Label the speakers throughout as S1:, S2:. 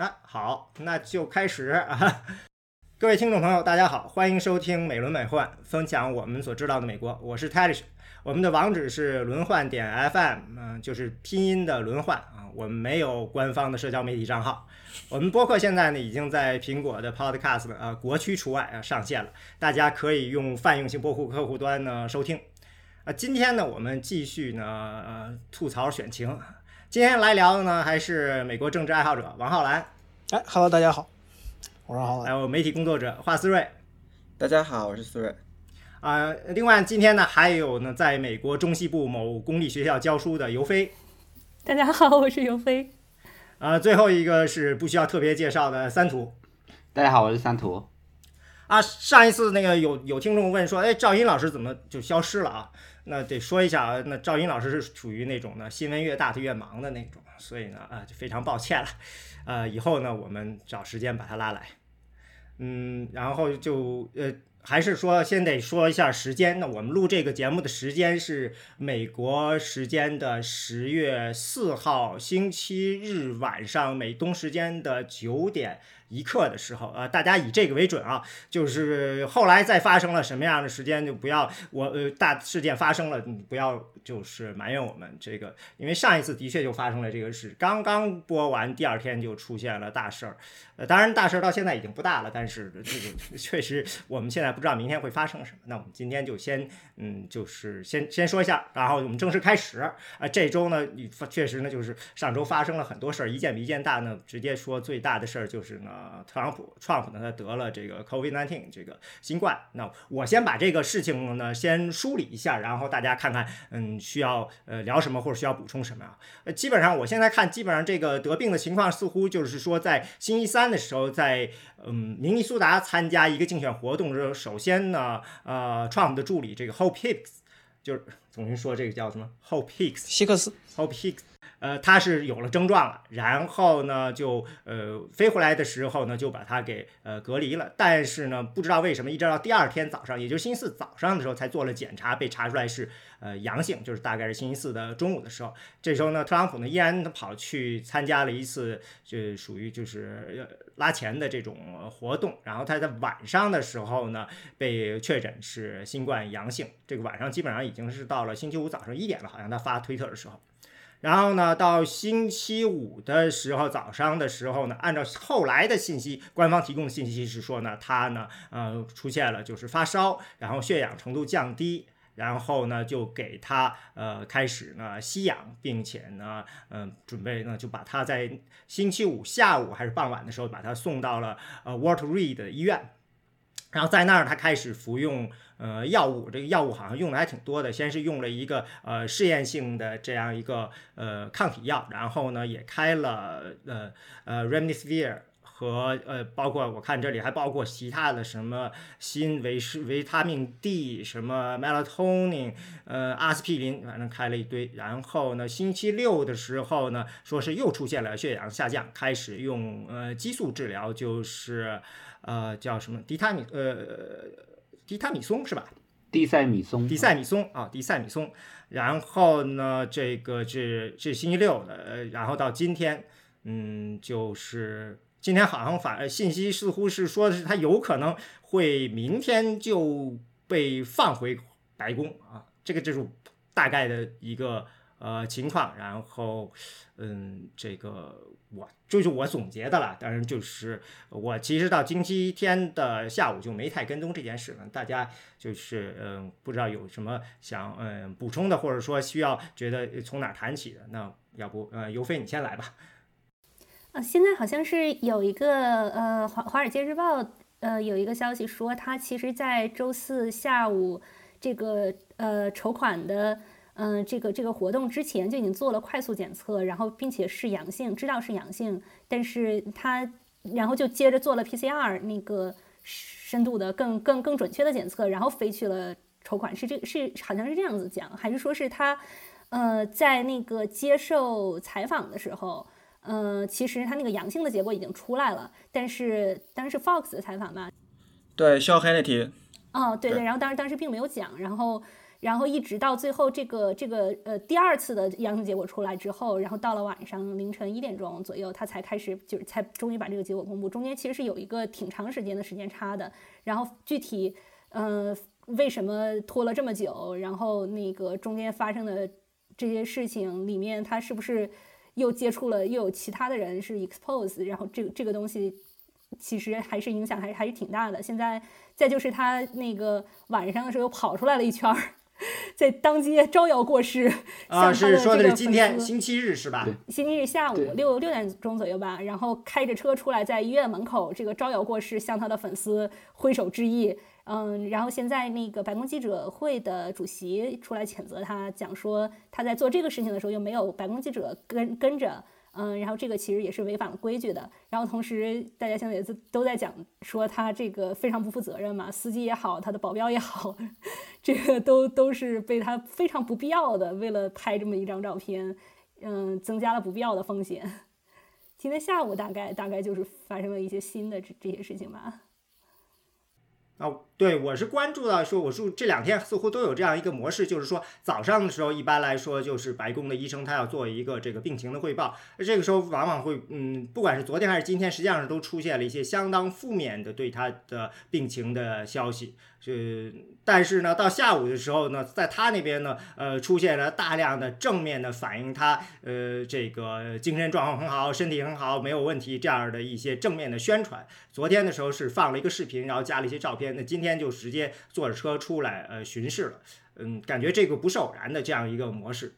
S1: 啊，好，那就开始啊！各位听众朋友，大家好，欢迎收听美轮美奂，分享我们所知道的美国。我是 Talish，我们的网址是轮换点 FM，嗯、就是拼音的轮换啊。我们没有官方的社交媒体账号。我们播客现在呢已经在苹果的 Podcast 呃国区除外啊上线了，大家可以用泛用性播客客户端呢收听。啊，今天呢我们继续呢呃吐槽选情。今天来聊的呢还是美国政治爱好者王浩然，
S2: 哎，Hello，大家好，我是浩然。
S1: 还有媒体工作者华思睿。
S3: 大家好，我是思睿。
S1: 啊、另外今天呢还有呢在美国中西部某公立学校教书的尤飞。
S4: 大家好，我是尤飞。
S1: 啊，最后一个是不需要特别介绍的三图。
S5: 大家好，我是三图。
S1: 啊，上一次那个有有听众问说，哎，赵英老师怎么就消失了啊？那得说一下啊，那赵英老师是属于那种呢新闻越大他越忙的那种，所以呢啊就非常抱歉了，呃，以后呢我们找时间把他拉来，嗯，然后就呃还是说先得说一下时间，那我们录这个节目的时间是美国时间的十月四号星期日晚上美东时间的九点。一刻的时候，呃，大家以这个为准啊，就是后来再发生了什么样的时间，就不要我呃大事件发生了，你不要就是埋怨我们这个，因为上一次的确就发生了这个事，刚刚播完，第二天就出现了大事儿，呃，当然大事儿到现在已经不大了，但是这个确实我们现在不知道明天会发生什么，那我们今天就先嗯，就是先先说一下，然后我们正式开始。啊，这周呢，你确实呢就是上周发生了很多事儿，一件比一件大呢，直接说最大的事儿就是呢。呃，特朗普，Trump 呢，他得了这个 COVID-19 这个新冠。那我先把这个事情呢先梳理一下，然后大家看看，嗯，需要呃聊什么或者需要补充什么啊？呃，基本上我现在看，基本上这个得病的情况似乎就是说，在星期三的时候，在嗯明尼苏达参加一个竞选活动的时候，首先呢，呃，Trump 的助理这个 Hope Hicks，就是重新说这个叫什么 Hope Hicks，
S2: 希克斯
S1: ，Hope Hicks。呃，他是有了症状了，然后呢，就呃飞回来的时候呢，就把他给呃隔离了。但是呢，不知道为什么，一直到第二天早上，也就是星期四早上的时候，才做了检查，被查出来是呃阳性，就是大概是星期四的中午的时候。这时候呢，特朗普呢依然跑去参加了一次，就属于就是拉钱的这种活动。然后他在晚上的时候呢，被确诊是新冠阳性。这个晚上基本上已经是到了星期五早上一点了，好像他发推特的时候。然后呢，到星期五的时候早上的时候呢，按照后来的信息，官方提供的信息是说呢，他呢，呃，出现了就是发烧，然后血氧程度降低，然后呢，就给他呃开始呢吸氧，并且呢，嗯、呃，准备呢就把他在星期五下午还是傍晚的时候把他送到了呃 w a t e r Reed 医院，然后在那儿他开始服用。呃，药物这个药物好像用的还挺多的，先是用了一个呃试验性的这样一个呃抗体药，然后呢也开了呃呃 Remdesivir 和呃包括我看这里还包括其他的什么锌维是维他命 D 什么 melatonin 呃阿司匹林，反正开了一堆。然后呢星期六的时候呢，说是又出现了血氧下降，开始用呃激素治疗，就是呃叫什么地他米呃。地他米松是吧？
S5: 迪塞米松，
S1: 迪塞米松啊，迪塞米松。然后呢，这个是是星期六的，呃，然后到今天，嗯，就是今天好像反信息似乎是说的是他有可能会明天就被放回白宫啊，这个就是大概的一个呃情况。然后，嗯，这个。我就是我总结的了，当然就是我其实到星期天的下午就没太跟踪这件事了。大家就是嗯，不知道有什么想嗯补充的，或者说需要觉得从哪谈起的，那要不呃尤飞你先来吧。
S4: 啊，现在好像是有一个呃华华尔街日报呃有一个消息说，他其实在周四下午这个呃筹款的。嗯，这个这个活动之前就已经做了快速检测，然后并且是阳性，知道是阳性，但是他然后就接着做了 PCR 那个深度的更更更准确的检测，然后飞去了筹款，是这是好像是这样子讲，还是说是他呃在那个接受采访的时候，呃其实他那个阳性的结果已经出来了，但是当时是 Fox 的采访吧？
S3: 对，肖 Hannity。
S4: 哦，对对，然后当时当时并没有讲，然后。然后一直到最后这个这个呃第二次的阳性结果出来之后，然后到了晚上凌晨一点钟左右，他才开始就是才终于把这个结果公布。中间其实是有一个挺长时间的时间差的。然后具体呃为什么拖了这么久，然后那个中间发生的这些事情里面，他是不是又接触了又有其他的人是 expose，然后这这个东西其实还是影响还是还是挺大的。现在再就是他那个晚上的时候又跑出来了一圈儿。在当街招摇过市，
S1: 啊，是说
S4: 的
S1: 是今天星期日是吧？
S4: 星期日下午六六点钟左右吧，然后开着车出来，在医院门口这个招摇过市，向他的粉丝挥手致意。嗯，然后现在那个白宫记者会的主席出来谴责他，讲说他在做这个事情的时候又没有白宫记者跟跟着。嗯，然后这个其实也是违反了规矩的。然后同时，大家现在也都都在讲说他这个非常不负责任嘛，司机也好，他的保镖也好，这个都都是被他非常不必要的为了拍这么一张照片，嗯，增加了不必要的风险。今天下午大概大概就是发生了一些新的这这些事情吧。
S1: 那，对，我是关注到说，我说这两天似乎都有这样一个模式，就是说早上的时候，一般来说就是白宫的医生他要做一个这个病情的汇报，这个时候往往会，嗯，不管是昨天还是今天，实际上是都出现了一些相当负面的对他的病情的消息。是，但是呢，到下午的时候呢，在他那边呢，呃，出现了大量的正面的反映，他呃这个精神状况很好，身体很好，没有问题这样的一些正面的宣传。昨天的时候是放了一个视频，然后加了一些照片，那今天就直接坐着车出来呃巡视了。嗯，感觉这个不是偶然的这样一个模式。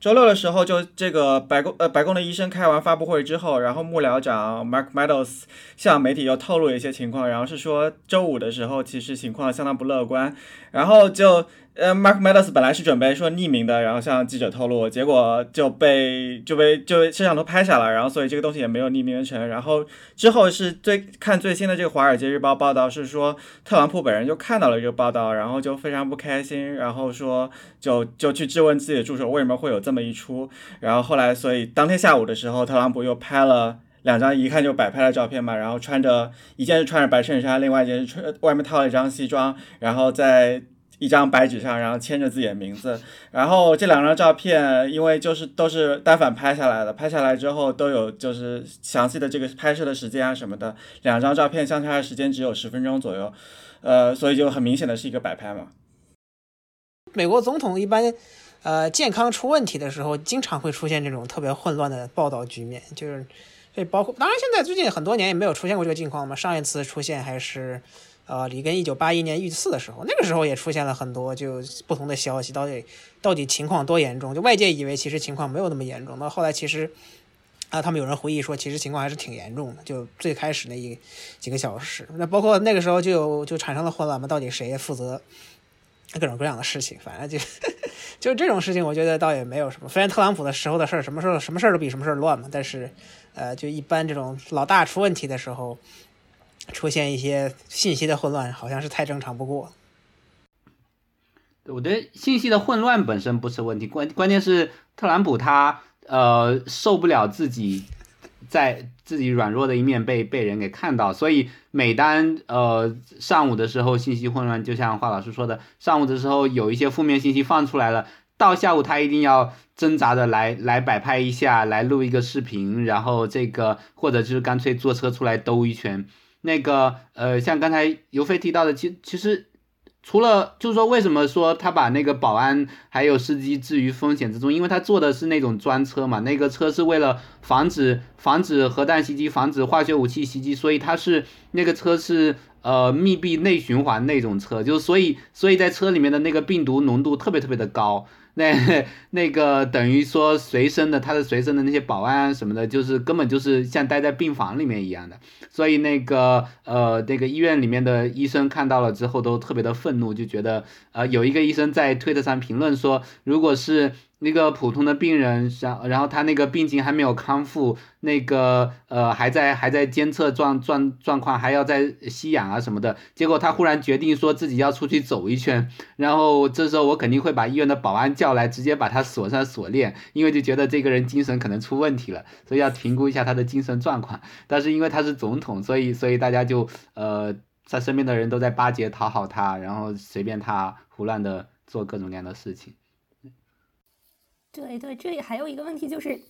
S3: 周六的时候，就这个白宫呃白宫的医生开完发布会之后，然后幕僚长 Mark Meadows 向媒体又透露了一些情况，然后是说周五的时候其实情况相当不乐观，然后就。呃，Mark Meadows 本来是准备说匿名的，然后向记者透露，结果就被就被就被摄像头拍下了，然后所以这个东西也没有匿名成。然后之后是最看最新的这个《华尔街日报》报道是说，特朗普本人就看到了这个报道，然后就非常不开心，然后说就就去质问自己的助手为什么会有这么一出。然后后来，所以当天下午的时候，特朗普又拍了两张一看就摆拍的照片嘛，然后穿着一件是穿着白衬衫，另外一件是穿外面套了一张西装，然后在。一张白纸上，然后签着自己的名字，然后这两张照片，因为就是都是单反拍下来的，拍下来之后都有就是详细的这个拍摄的时间啊什么的，两张照片相差的时间只有十分钟左右，呃，所以就很明显的是一个摆拍嘛。
S2: 美国总统一般，呃，健康出问题的时候，经常会出现这种特别混乱的报道局面，就是这包括，当然现在最近很多年也没有出现过这个情况嘛，上一次出现还是。呃，里根一九八一年遇刺的时候，那个时候也出现了很多就不同的消息，到底到底情况多严重？就外界以为其实情况没有那么严重，那后来其实啊，他们有人回忆说，其实情况还是挺严重的。就最开始那一几个小时，那包括那个时候就有就产生了混乱嘛，到底谁负责各种各样的事情？反正就 就这种事情，我觉得倒也没有什么。虽然特朗普的时候的事儿，什么时候什么事儿都比什么事儿乱嘛，但是呃，就一般这种老大出问题的时候。出现一些信息的混乱，好像是太正常不过。
S5: 我觉得信息的混乱本身不是问题，关关键是特朗普他呃受不了自己在自己软弱的一面被被人给看到，所以每当呃上午的时候信息混乱，就像华老师说的，上午的时候有一些负面信息放出来了，到下午他一定要挣扎的来来摆拍一下，来录一个视频，然后这个或者就是干脆坐车出来兜一圈。那个呃，像刚才尤飞提到的，其其实除了就是说，为什么说他把那个保安还有司机置于风险之中？因为他坐的是那种专车嘛，那个车是为了防止防止核弹袭击、防止化学武器袭击，所以他是那个车是呃密闭内循环那种车，就所以所以在车里面的那个病毒浓度特别特别的高。那那个等于说随身的他的随身的那些保安什么的，就是根本就是像待在病房里面一样的，所以那个呃那个医院里面的医生看到了之后都特别的愤怒，就觉得呃有一个医生在推特上评论说，如果是。那个普通的病人，然然后他那个病情还没有康复，那个呃还在还在监测状状状况，还要在吸氧啊什么的。结果他忽然决定说自己要出去走一圈，然后这时候我肯定会把医院的保安叫来，直接把他锁上锁链，因为就觉得这个人精神可能出问题了，所以要评估一下他的精神状况。但是因为他是总统，所以所以大家就呃。他身边的人都在巴结讨好他，然后随便他胡乱的做各种各样的事情。
S4: 对对，这里还有一个问题就是，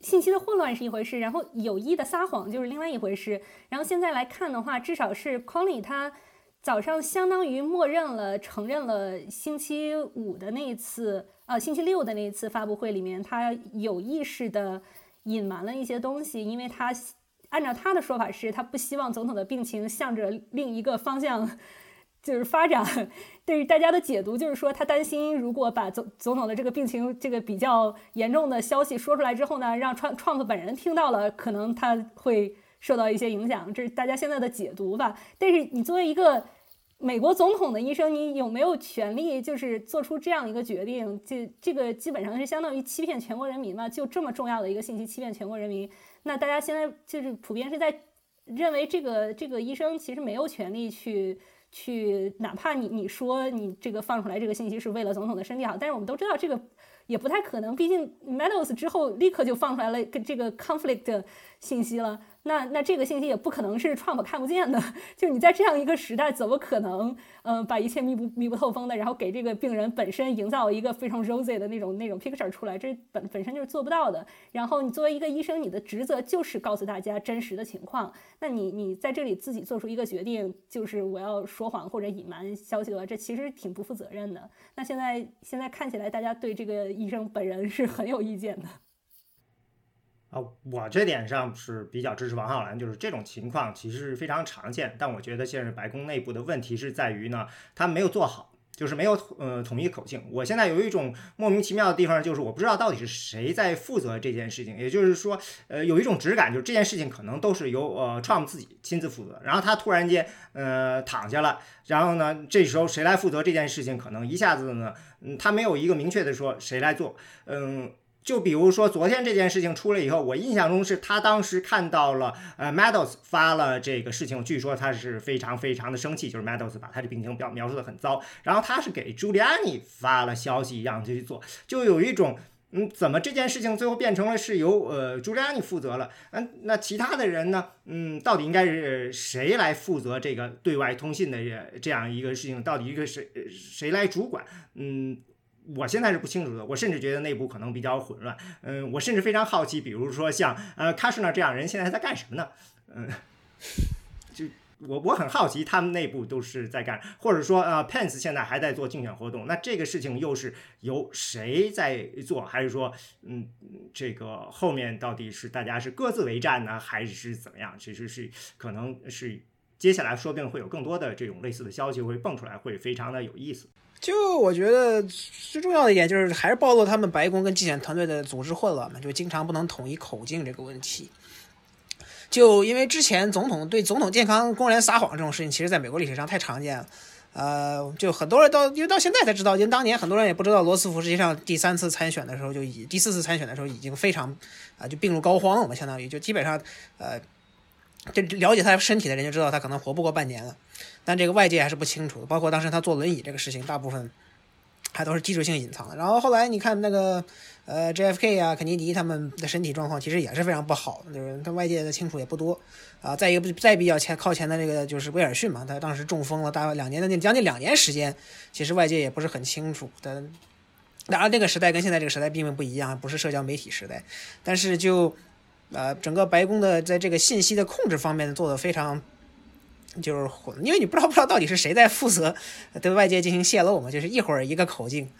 S4: 信息的混乱是一回事，然后有意的撒谎就是另外一回事。然后现在来看的话，至少是 Connie 他早上相当于默认了、承认了星期五的那一次，呃，星期六的那一次发布会里面，他有意识的隐瞒了一些东西，因为他按照他的说法是，他不希望总统的病情向着另一个方向。就是发展，对于大家的解读就是说，他担心如果把总总统的这个病情这个比较严重的消息说出来之后呢，让创 Trump 本人听到了，可能他会受到一些影响，这是大家现在的解读吧。但是你作为一个美国总统的医生，你有没有权利就是做出这样一个决定？这这个基本上是相当于欺骗全国人民嘛？就这么重要的一个信息欺骗全国人民，那大家现在就是普遍是在认为这个这个医生其实没有权利去。去，哪怕你你说你这个放出来这个信息是为了总统的身体好，但是我们都知道这个也不太可能，毕竟 Meadows 之后立刻就放出来了跟这个 conflict 信息了。那那这个信息也不可能是 Trump 看不见的，就你在这样一个时代，怎么可能，嗯，把一切密不密不透风的，然后给这个病人本身营造一个非常 rosy 的那种那种 picture 出来，这本本身就是做不到的。然后你作为一个医生，你的职责就是告诉大家真实的情况。那你你在这里自己做出一个决定，就是我要说谎或者隐瞒消息的话，这其实挺不负责任的。那现在现在看起来，大家对这个医生本人是很有意见的。
S1: 啊，我这点上是比较支持王浩然，就是这种情况其实是非常常见，但我觉得现在白宫内部的问题是在于呢，他没有做好，就是没有呃统一口径。我现在有一种莫名其妙的地方，就是我不知道到底是谁在负责这件事情，也就是说，呃，有一种直感，就是这件事情可能都是由呃 Trump 自己亲自负责，然后他突然间呃躺下了，然后呢，这时候谁来负责这件事情，可能一下子呢，嗯，他没有一个明确的说谁来做，嗯。就比如说昨天这件事情出来以后，我印象中是他当时看到了，呃，Meadows 发了这个事情，据说他是非常非常的生气，就是 Meadows 把他的病情表描述的很糟，然后他是给 Giuliani 发了消息，让他去做，就有一种，嗯，怎么这件事情最后变成了是由呃 Giuliani 负责了？嗯，那其他的人呢？嗯，到底应该是谁来负责这个对外通信的这样一个事情？到底一个谁谁来主管？嗯。我现在是不清楚的，我甚至觉得内部可能比较混乱。嗯，我甚至非常好奇，比如说像呃 k a s h n e r 这样人现在在干什么呢？嗯，就我我很好奇他们内部都是在干，或者说呃 Pence 现在还在做竞选活动，那这个事情又是由谁在做？还是说嗯这个后面到底是大家是各自为战呢，还是怎么样？其实是可能是接下来说不定会有更多的这种类似的消息会蹦出来，会非常的有意思。
S2: 就我觉得最重要的一点就是，还是暴露他们白宫跟竞选团队的组织混乱嘛，就经常不能统一口径这个问题。就因为之前总统对总统健康公然撒谎这种事情，其实在美国历史上太常见了。呃，就很多人到因为到现在才知道，因为当年很多人也不知道罗斯福实际上第三次参选的时候就已第四次参选的时候已经非常啊就病入膏肓了嘛，相当于就基本上呃，就了解他身体的人就知道他可能活不过半年了。但这个外界还是不清楚，包括当时他坐轮椅这个事情，大部分还都是技术性隐藏的。然后后来你看那个呃 JFK 啊、肯尼迪他们的身体状况其实也是非常不好，就是他外界的清楚也不多啊。再一个再比较前靠前的这个就是威尔逊嘛，他当时中风了，大概两年的将近两年时间，其实外界也不是很清楚。但当然那个时代跟现在这个时代并不一样，不是社交媒体时代，但是就呃整个白宫的在这个信息的控制方面做的非常。就是，因为你不知道不知道到底是谁在负责对外界进行泄露嘛，就是一会儿一个口径，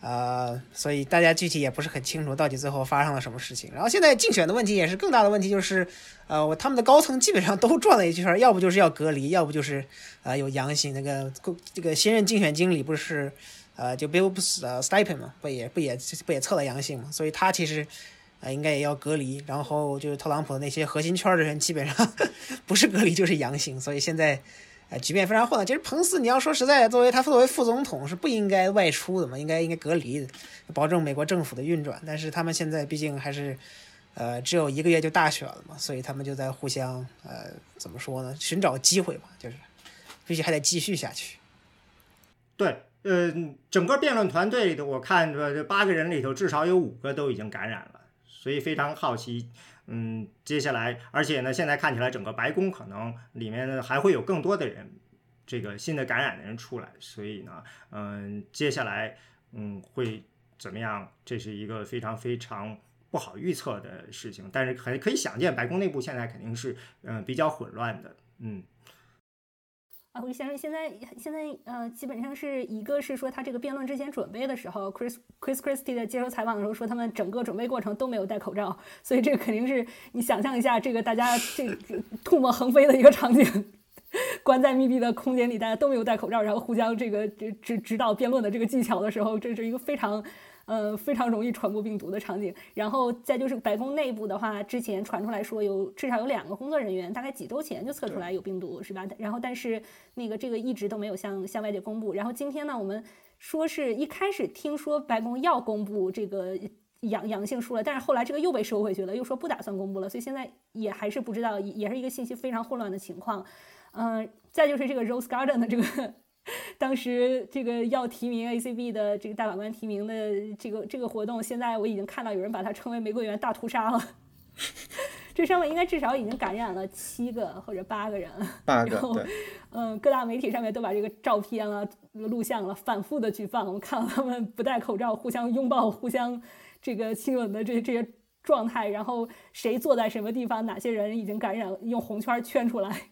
S2: 呃，所以大家具体也不是很清楚到底最后发生了什么事情。然后现在竞选的问题也是更大的问题，就是呃，我他们的高层基本上都转了一圈，要不就是要隔离，要不就是呃有阳性。那个这个新任竞选经理不是呃就 Bill Stepien 嘛，不也不也不也测了阳性嘛，所以他其实。啊，应该也要隔离，然后就是特朗普的那些核心圈的人，基本上 不是隔离就是阳性，所以现在，呃，局面非常混乱。其实彭斯，你要说实在，作为他作为副总统是不应该外出的嘛，应该应该隔离，保证美国政府的运转。但是他们现在毕竟还是，呃，只有一个月就大选了嘛，所以他们就在互相，呃，怎么说呢？寻找机会嘛，就是必须还得继续下去。
S1: 对，呃，整个辩论团队里头，我看这八个人里头，至少有五个都已经感染了。所以非常好奇，嗯，接下来，而且呢，现在看起来整个白宫可能里面还会有更多的人这个新的感染的人出来，所以呢，嗯，接下来嗯会怎么样？这是一个非常非常不好预测的事情，但是可可以想见，白宫内部现在肯定是嗯比较混乱的，嗯。
S4: 啊，先生，现在现在呃，基本上是一个是说他这个辩论之前准备的时候，Chris Chris Christie 的接受采访的时候说，他们整个准备过程都没有戴口罩，所以这个肯定是你想象一下，这个大家这唾沫横飞的一个场景，关在密闭的空间里，大家都没有戴口罩，然后互相这个指指指导辩论的这个技巧的时候，这是一个非常。呃，非常容易传播病毒的场景。然后再就是白宫内部的话，之前传出来说有至少有两个工作人员，大概几周前就测出来有病毒，是吧？然后但是那个这个一直都没有向向外界公布。然后今天呢，我们说是一开始听说白宫要公布这个阳阳性数了，但是后来这个又被收回去了，又说不打算公布了，所以现在也还是不知道，也是一个信息非常混乱的情况。嗯，再就是这个 Rose Garden 的这个。当时这个要提名 ACB 的这个大法官提名的这个这个活动，现在我已经看到有人把它称为玫瑰园大屠杀了。这上面应该至少已经感染了七个或者八个人。
S3: 八个。
S4: 嗯，各大媒体上面都把这个照片啊、录像了反复的去放，我们看到他们不戴口罩、互相拥抱、互相这个亲吻的这这些状态，然后谁坐在什么地方，哪些人已经感染，用红圈圈出来。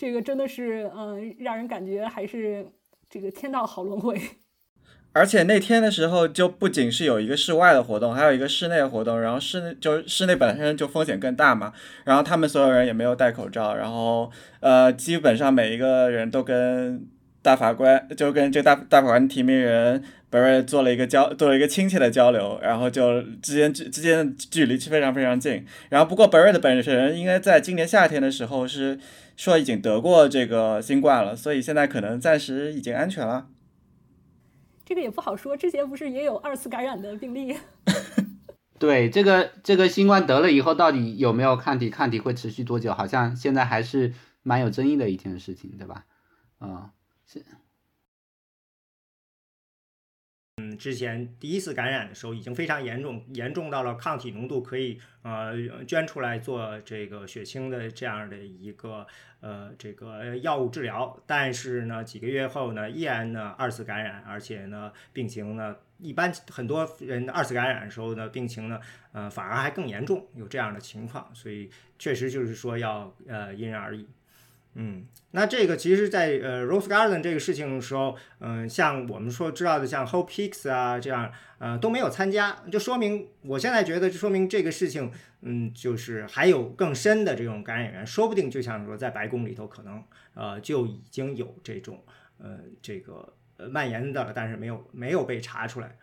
S4: 这个真的是，嗯，让人感觉还是这个天道好轮回。
S3: 而且那天的时候，就不仅是有一个室外的活动，还有一个室内的活动。然后室内就室内本身就风险更大嘛。然后他们所有人也没有戴口罩。然后，呃，基本上每一个人都跟大法官，就跟这大大法官提名人 Barrett 做了一个交，做了一个亲切的交流。然后就之间之之间距离是非常非常近。然后不过 Barrett 本身应该在今年夏天的时候是。说已经得过这个新冠了，所以现在可能暂时已经安全了。
S4: 这个也不好说，之前不是也有二次感染的病例？
S5: 对，这个这个新冠得了以后，到底有没有抗体？抗体会持续多久？好像现在还是蛮有争议的一件事情，对吧？嗯，是。
S1: 嗯，之前第一次感染的时候已经非常严重，严重到了抗体浓度可以呃捐出来做这个血清的这样的一个呃这个药物治疗。但是呢，几个月后呢，依然呢二次感染，而且呢病情呢一般很多人二次感染的时候呢病情呢呃反而还更严重，有这样的情况。所以确实就是说要呃因人而异。嗯，那这个其实，在呃 Rose Garden 这个事情的时候，嗯，像我们说知道的，像 Hope Hicks 啊这样，呃都没有参加，就说明我现在觉得，就说明这个事情，嗯，就是还有更深的这种感染源，说不定就像说在白宫里头，可能呃就已经有这种呃这个呃蔓延的了，但是没有没有被查出来。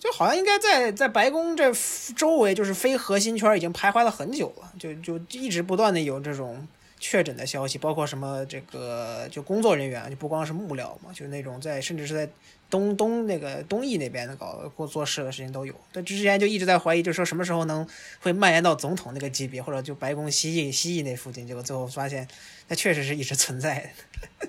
S2: 就好像应该在在白宫这周围，就是非核心圈已经徘徊了很久了，就就一直不断的有这种确诊的消息，包括什么这个就工作人员，就不光是幕僚嘛，就是那种在甚至是在东东那个东翼那边的搞做做事的事情都有。但之前就一直在怀疑，就是说什么时候能会蔓延到总统那个级别，或者就白宫西翼西翼那附近，结果最后发现，那确实是一直存在的。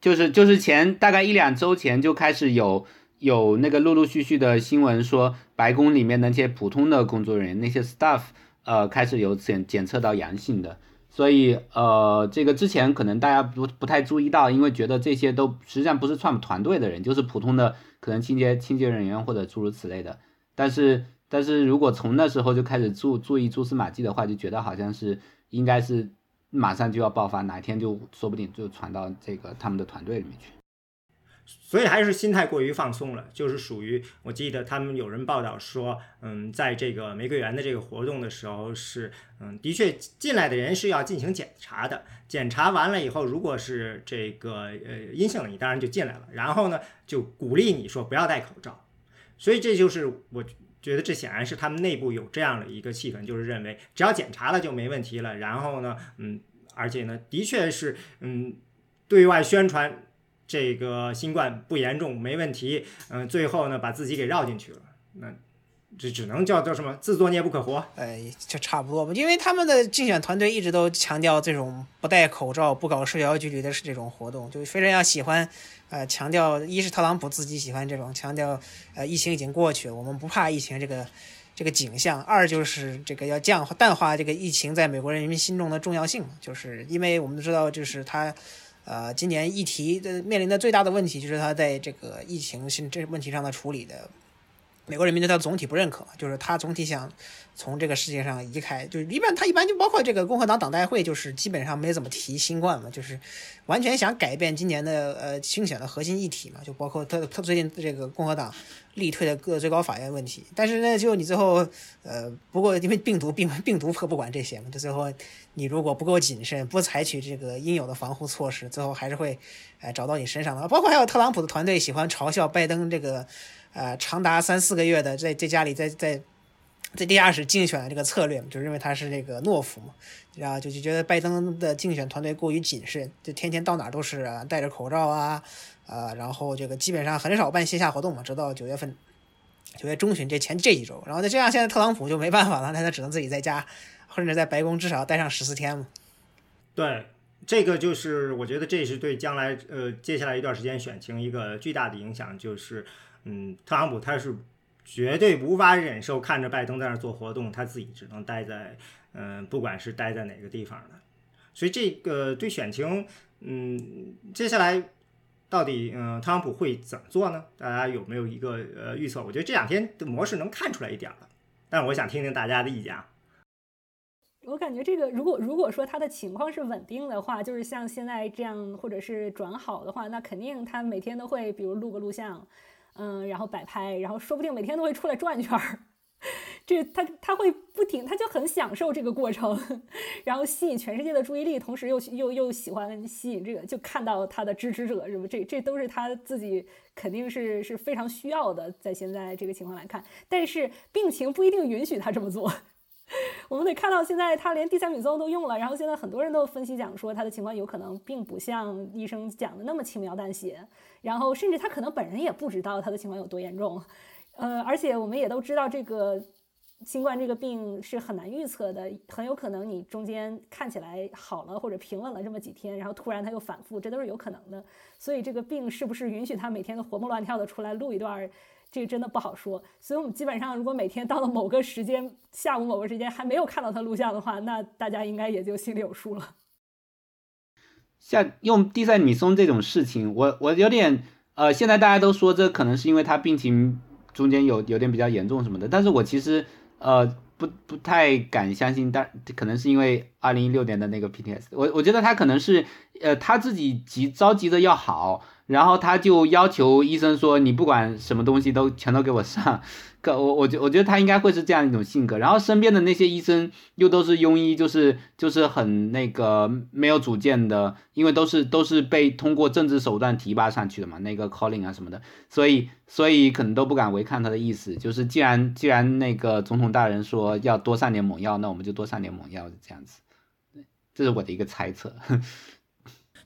S5: 就是就是前大概一两周前就开始有。有那个陆陆续续的新闻说，白宫里面那些普通的工作人员，那些 staff，呃，开始有检检测到阳性的，所以呃，这个之前可能大家不不太注意到，因为觉得这些都实际上不是 Trump 团队的人，就是普通的可能清洁清洁人员或者诸如此类的。但是但是如果从那时候就开始注注意蛛丝马迹的话，就觉得好像是应该是马上就要爆发，哪天就说不定就传到这个他们的团队里面去。
S1: 所以还是心态过于放松了，就是属于我记得他们有人报道说，嗯，在这个玫瑰园的这个活动的时候是，嗯，的确进来的人是要进行检查的，检查完了以后，如果是这个呃阴性，你当然就进来了，然后呢就鼓励你说不要戴口罩，所以这就是我觉得这显然是他们内部有这样的一个气氛，就是认为只要检查了就没问题了，然后呢，嗯，而且呢，的确是，嗯，对外宣传。这个新冠不严重，没问题。嗯，最后呢，把自己给绕进去了。那这只能叫叫什么？自作孽不可活。
S2: 哎，就差不多吧。因为他们的竞选团队一直都强调这种不戴口罩、不搞社交距离的这种活动，就非常要喜欢。呃，强调一是特朗普自己喜欢这种强调，呃，疫情已经过去了，我们不怕疫情这个。这个景象，二就是这个要降淡化这个疫情在美国人民心中的重要性，就是因为我们知道，就是他，呃，今年议题的面临的最大的问题就是他在这个疫情性这问题上的处理的，美国人民对他总体不认可，就是他总体想。从这个世界上移开，就是一般他一般就包括这个共和党党代会，就是基本上没怎么提新冠嘛，就是完全想改变今年的呃竞选的核心议题嘛，就包括他他最近这个共和党力推的各最高法院问题。但是呢，就你最后呃，不过因为病毒病病毒可不管这些嘛，就最后你如果不够谨慎，不采取这个应有的防护措施，最后还是会哎找到你身上的。包括还有特朗普的团队喜欢嘲笑拜登这个呃长达三四个月的在在家里在在。在地下室竞选的这个策略，就认为他是这个懦夫嘛，然后就就觉得拜登的竞选团队过于谨慎，就天天到哪都是戴着口罩啊，呃，然后这个基本上很少办线下活动嘛，直到九月份，九月中旬这前这几周，然后再这样，现在特朗普就没办法了，那他只能自己在家，或者在白宫至少待上十四天嘛。
S1: 对，这个就是我觉得这是对将来呃接下来一段时间选情一个巨大的影响，就是嗯，特朗普他是。绝对无法忍受看着拜登在那儿做活动，他自己只能待在，嗯，不管是待在哪个地方的。所以这个对选情，嗯，接下来到底，嗯，特朗普会怎么做呢？大家有没有一个呃预测？我觉得这两天的模式能看出来一点了，但我想听听大家的意见啊。
S4: 我感觉这个，如果如果说他的情况是稳定的话，就是像现在这样，或者是转好的话，那肯定他每天都会，比如录个录像。嗯，然后摆拍，然后说不定每天都会出来转一圈儿，这他他会不停，他就很享受这个过程，然后吸引全世界的注意力，同时又又又喜欢吸引这个，就看到他的支持者，是不？这这都是他自己肯定是是非常需要的，在现在这个情况来看，但是病情不一定允许他这么做。我们得看到，现在他连地塞米松都用了，然后现在很多人都分析讲说他的情况有可能并不像医生讲的那么轻描淡写，然后甚至他可能本人也不知道他的情况有多严重，呃，而且我们也都知道这个新冠这个病是很难预测的，很有可能你中间看起来好了或者平稳了这么几天，然后突然他又反复，这都是有可能的。所以这个病是不是允许他每天都活蹦乱跳的出来录一段？这个真的不好说，所以我们基本上如果每天到了某个时间，下午某个时间还没有看到他录像的话，那大家应该也就心里有数了。
S5: 像用地塞米松这种事情，我我有点呃，现在大家都说这可能是因为他病情中间有有点比较严重什么的，但是我其实呃不不太敢相信，但可能是因为二零一六年的那个 PTS，我我觉得他可能是呃他自己急着急的要好。然后他就要求医生说：“你不管什么东西都全都给我上。”可我我觉我觉得他应该会是这样一种性格。然后身边的那些医生又都是庸医，就是就是很那个没有主见的，因为都是都是被通过政治手段提拔上去的嘛，那个 calling 啊什么的，所以所以可能都不敢违抗他的意思。就是既然既然那个总统大人说要多上点猛药，那我们就多上点猛药，这样子。这是我的一个猜测。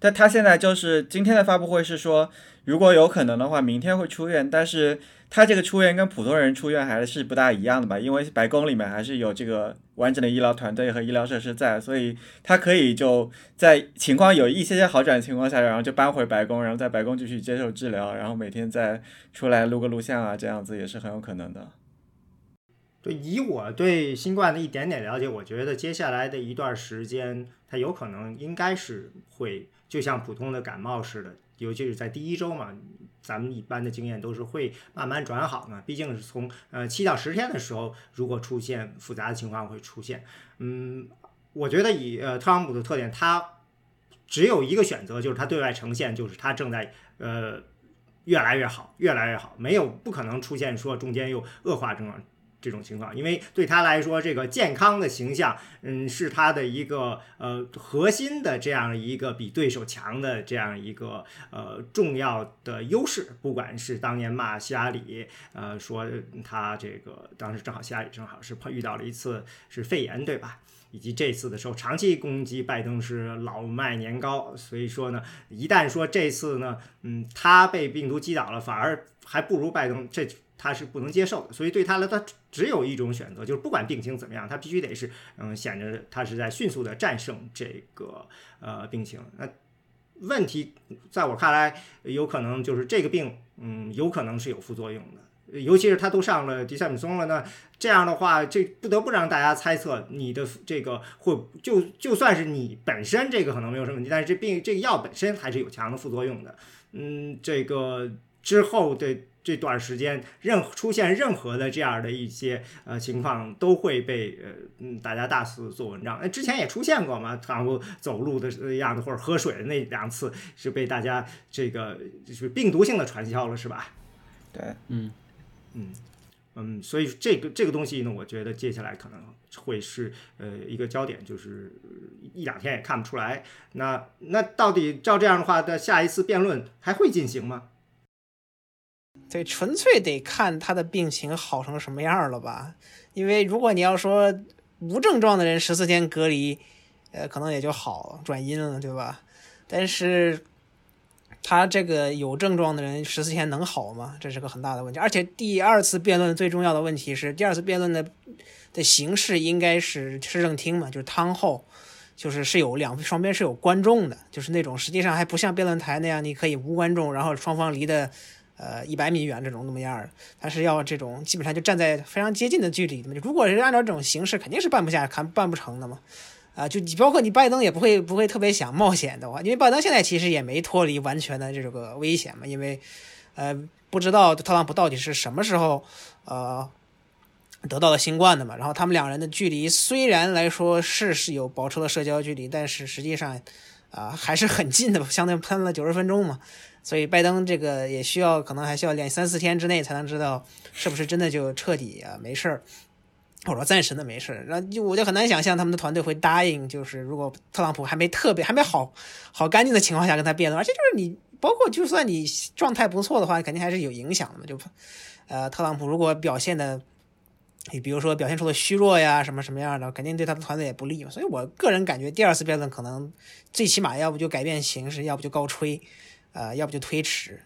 S3: 但他现在就是今天的发布会是说，如果有可能的话，明天会出院。但是他这个出院跟普通人出院还是不大一样的吧？因为白宫里面还是有这个完整的医疗团队和医疗设施在，所以他可以就在情况有一些些好转的情况下，然后就搬回白宫，然后在白宫继续接受治疗，然后每天再出来录个录像啊，这样子也是很有可能的。
S1: 对，以我对新冠的一点点了解，我觉得接下来的一段时间，它有可能应该是会。就像普通的感冒似的，尤其是在第一周嘛，咱们一般的经验都是会慢慢转好嘛。毕竟是从呃七到十天的时候，如果出现复杂的情况会出现。嗯，我觉得以呃特朗普的特点，他只有一个选择，就是他对外呈现就是他正在呃越来越好，越来越好，没有不可能出现说中间又恶化症状。这种情况，因为对他来说，这个健康的形象，嗯，是他的一个呃核心的这样一个比对手强的这样一个呃重要的优势。不管是当年骂希拉里，呃，说他这个当时正好希拉里正好是碰遇到了一次是肺炎，对吧？以及这次的时候长期攻击拜登是老迈年高，所以说呢，一旦说这次呢，嗯，他被病毒击倒了，反而还不如拜登这。他是不能接受的，所以对他来，他只有一种选择，就是不管病情怎么样，他必须得是，嗯，显着他是在迅速的战胜这个呃病情。那问题在我看来，有可能就是这个病，嗯，有可能是有副作用的。尤其是他都上了地塞米松了呢，这样的话，这不得不让大家猜测你的这个会就就算是你本身这个可能没有什么问题，但是这病这个药本身还是有强的副作用的。嗯，这个之后的这段时间，任出现任何的这样的一些呃情况，都会被呃嗯大家大肆做文章。那之前也出现过嘛，然后走路的样子或者喝水的那两次是被大家这个就是病毒性的传销了，是吧？
S3: 对，
S5: 嗯。
S1: 嗯嗯，所以这个这个东西呢，我觉得接下来可能会是呃一个焦点，就是一两天也看不出来。那那到底照这样的话，的下一次辩论还会进行吗？
S2: 对，纯粹得看他的病情好成什么样了吧？因为如果你要说无症状的人十四天隔离，呃，可能也就好转阴了，对吧？但是。他这个有症状的人十四天能好吗？这是个很大的问题。而且第二次辩论最重要的问题是，第二次辩论的的形式应该是市政厅嘛，就是汤后，就是是有两双边是有观众的，就是那种实际上还不像辩论台那样，你可以无观众，然后双方离的呃一百米远这种那么样儿，他是要这种基本上就站在非常接近的距离嘛。如果是按照这种形式，肯定是办不下，看办不成的嘛。啊，就你包括你拜登也不会不会特别想冒险的话，因为拜登现在其实也没脱离完全的这个危险嘛，因为，呃，不知道特朗普到底是什么时候呃得到了新冠的嘛，然后他们两人的距离虽然来说是是有保持了社交距离，但是实际上啊还是很近的，相当于喷了九十分钟嘛，所以拜登这个也需要可能还需要两三四天之内才能知道是不是真的就彻底啊没事儿。我说暂时的没事，然后就我就很难想象他们的团队会答应，就是如果特朗普还没特别还没好好干净的情况下跟他辩论，而且就是你包括就算你状态不错的话，肯定还是有影响的嘛。就呃，特朗普如果表现的，你比如说表现出了虚弱呀什么什么样的，肯定对他的团队也不利嘛。所以我个人感觉第二次辩论可能最起码要不就改变形式，要不就高吹，呃，要不就推迟，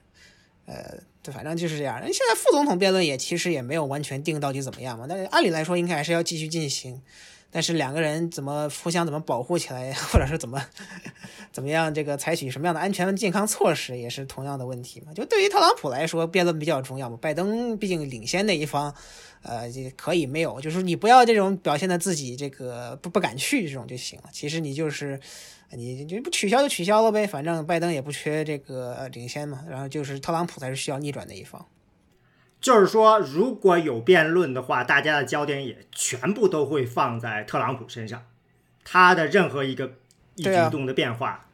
S2: 呃。对反正就是这样。现在副总统辩论也其实也没有完全定到底怎么样嘛，但是按理来说应该还是要继续进行。但是两个人怎么互相怎么保护起来，或者是怎么 怎么样，这个采取什么样的安全健康措施，也是同样的问题嘛。就对于特朗普来说，辩论比较重要嘛。拜登毕竟领先那一方，呃，可以没有，就是你不要这种表现的自己这个不不敢去这种就行了。其实你就是。你就不取消就取消了呗，反正拜登也不缺这个领先嘛，然后就是特朗普才是需要逆转的一方。
S1: 就是说，如果有辩论的话，大家的焦点也全部都会放在特朗普身上，他的任何一个一举一动的变化。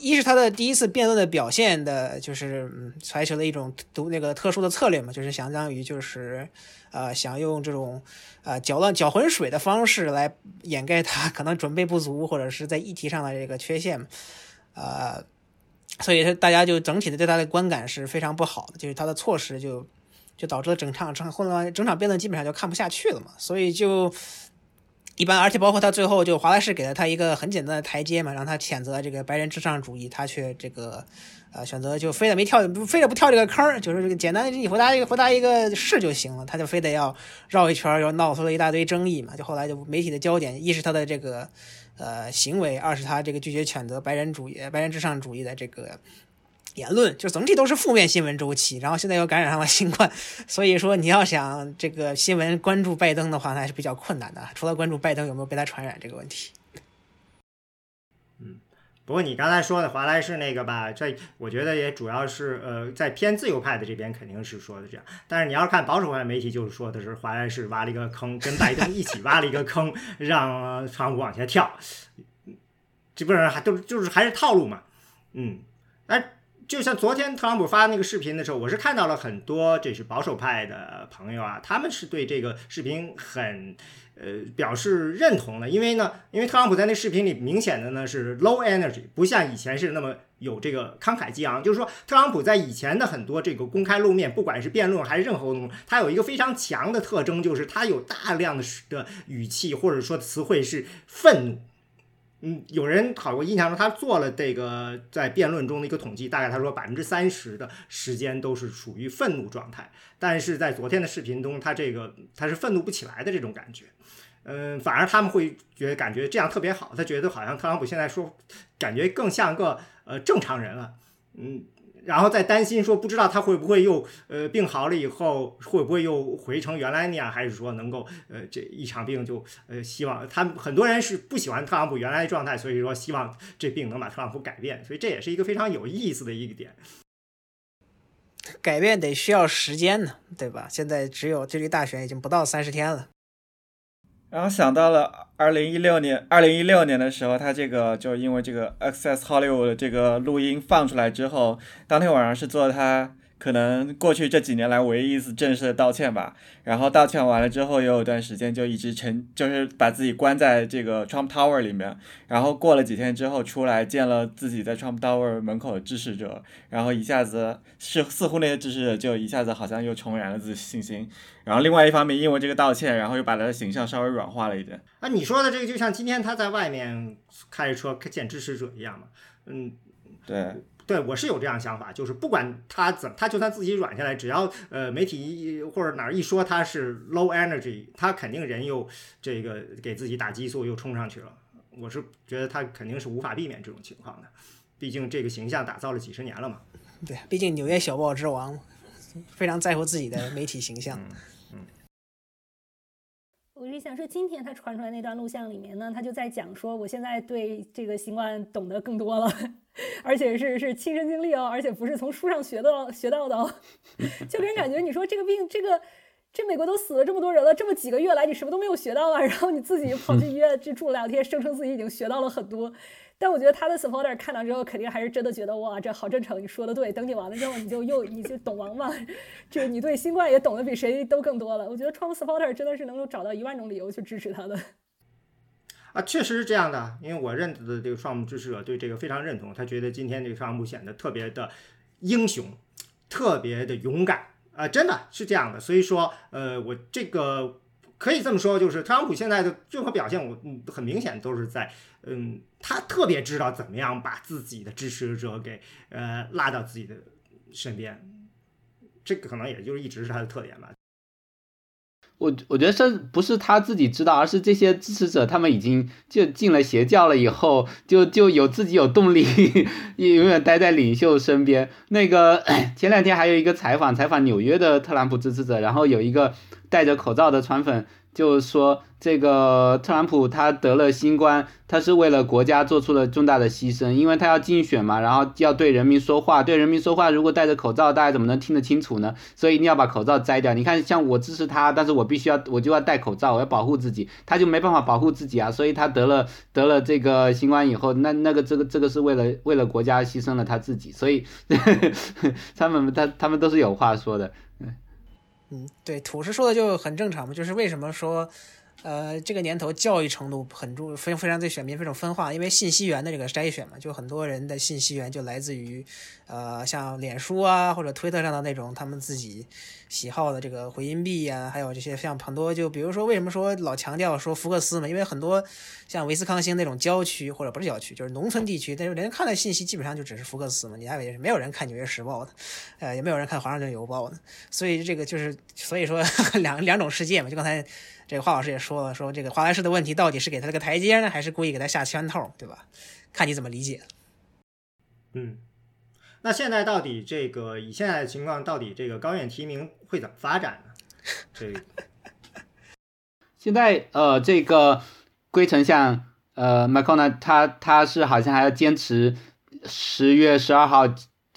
S2: 一是他的第一次辩论的表现的，就是嗯，采取了一种独那个特殊的策略嘛，就是相当于就是，呃，想用这种呃搅乱搅浑水的方式来掩盖他可能准备不足或者是在议题上的这个缺陷，呃，所以说大家就整体的对他的观感是非常不好的，就是他的措施就就导致了整场场混乱，整场辩论基本上就看不下去了嘛，所以就。一般，而且包括他最后就华莱士给了他一个很简单的台阶嘛，让他谴责这个白人至上主义，他却这个呃选择就非得没跳，非得不跳这个坑就是这个简单你回答一个回答一个是就行了，他就非得要绕一圈，又闹出了一大堆争议嘛。就后来就媒体的焦点，一是他的这个呃行为，二是他这个拒绝谴责白人主义、白人至上主义的这个。言论就整体都是负面新闻周期，然后现在又感染上了新冠，所以说你要想这个新闻关注拜登的话，那还是比较困难的。除了关注拜登有没有被他传染这个问题。
S1: 嗯，不过你刚才说的华莱士那个吧，这我觉得也主要是呃，在偏自由派的这边肯定是说的这样，但是你要是看保守派媒体，就是说的是华莱士挖了一个坑，跟拜登一起挖了一个坑，让川普往下跳，这不是还都就是还是套路嘛？嗯，哎。就像昨天特朗普发那个视频的时候，我是看到了很多这是保守派的朋友啊，他们是对这个视频很呃表示认同的，因为呢，因为特朗普在那视频里明显的呢是 low energy，不像以前是那么有这个慷慨激昂。就是说，特朗普在以前的很多这个公开露面，不管是辩论还是任何活动，他有一个非常强的特征，就是他有大量的的语气或者说词汇是愤怒。嗯，有人好，我印象中他做了这个在辩论中的一个统计，大概他说百分之三十的时间都是处于愤怒状态，但是在昨天的视频中，他这个他是愤怒不起来的这种感觉，嗯，反而他们会觉得感觉这样特别好，他觉得好像特朗普现在说感觉更像个呃正常人了，嗯，然后再担心说，不知道他会不会又呃病好了以后会不会又回成原来那样，还是说能够呃这一场病就呃希望他很多人是不喜欢特朗普原来的状态，所以说希望这病能把特朗普改变，所以这也是一个非常有意思的一个点。
S2: 改变得需要时间呢，对吧？现在只有距离大选已经不到三十天了。
S3: 然后想到了二零一六年，二零一六年的时候，他这个就因为这个 Access Hollywood 的这个录音放出来之后，当天晚上是做他可能过去这几年来唯一一次正式的道歉吧。然后道歉完了之后，也有一段时间就一直沉，就是把自己关在这个 Trump Tower 里面。然后过了几天之后出来见了自己在 Trump Tower 门口的支持者，然后一下子是似乎那些支持者就一下子好像又重燃了自己信心。然后另外一方面，因为这个道歉，然后又把他的形象稍微软化了一点。
S1: 啊，你说的这个就像今天他在外面开着车见支持者一样嘛？嗯，
S3: 对，
S1: 对我是有这样想法，就是不管他怎，他就算自己软下来，只要呃媒体一或者哪儿一说他是 low energy，他肯定人又这个给自己打激素又冲上去了。我是觉得他肯定是无法避免这种情况的，毕竟这个形象打造了几十年了嘛。
S2: 对，毕竟纽约小报之王，非常在乎自己的媒体形象。
S4: 嗯我是想说，今天他传出来那段录像里面呢，他就在讲说，我现在对这个新冠懂得更多了，而且是是亲身经历哦，而且不是从书上学到学到的哦，就给人感觉，你说这个病，这个这美国都死了这么多人了，这么几个月来你什么都没有学到啊，然后你自己跑去医院去住了两天，声称自己已经学到了很多。但我觉得他的 supporter 看到之后，肯定还是真的觉得哇，这好真诚，你说的对。等你完了之后，你就又你就懂王嘛，这你对新冠也懂得比谁都更多了。我觉得 Trump supporter 真的是能够找到一万种理由去支持他的。
S1: 啊，确实是这样的，因为我认识的这个 Trump 支持者对这个非常认同，他觉得今天这个特朗普显得特别的英雄，特别的勇敢啊，真的是这样的。所以说，呃，我这个。可以这么说，就是特朗普现在的任何表现，我嗯很明显都是在，嗯，他特别知道怎么样把自己的支持者给呃拉到自己的身边，这个可能也就是一直是他的特点吧。
S5: 我我觉得这不是他自己知道，而是这些支持者他们已经就进了邪教了，以后就就有自己有动力，永远待在领袖身边。那个 前两天还有一个采访，采访纽约的特朗普支持者，然后有一个。戴着口罩的川粉就是说，这个特朗普他得了新冠，他是为了国家做出了重大的牺牲，因为他要竞选嘛，然后要对人民说话，对人民说话，如果戴着口罩，大家怎么能听得清楚呢？所以一定要把口罩摘掉。你看，像我支持他，但是我必须要，我就要戴口罩，我要保护自己，他就没办法保护自己啊，所以他得了得了这个新冠以后，那那个这个这个是为了为了国家牺牲了他自己，所以 他们他他们都是有话说的。
S2: 嗯，嗯对，土是说的就很正常嘛，就是为什么说。呃，这个年头教育程度很重，非非常对选民非常分化，因为信息源的这个筛选嘛，就很多人的信息源就来自于，呃，像脸书啊或者推特上的那种他们自己喜好的这个回音壁呀，还有这些像很多就比如说为什么说老强调说福克斯嘛，因为很多像威斯康星那种郊区或者不是郊区，就是农村地区，但是人家看的信息基本上就只是福克斯嘛，你还以为没有人看纽约时报的，呃，也没有人看华盛顿邮报的，所以这个就是所以说 两两种世界嘛，就刚才。这个华老师也说了，说这个华莱士的问题到底是给他了个台阶呢，还是故意给他下圈套，对吧？看你怎么理解。
S1: 嗯，那现在到底这个以现在的情况，到底这个高院提名会怎么发展呢？这
S5: 现在呃，这个龟丞相呃麦康纳他他是好像还要坚持十月十二号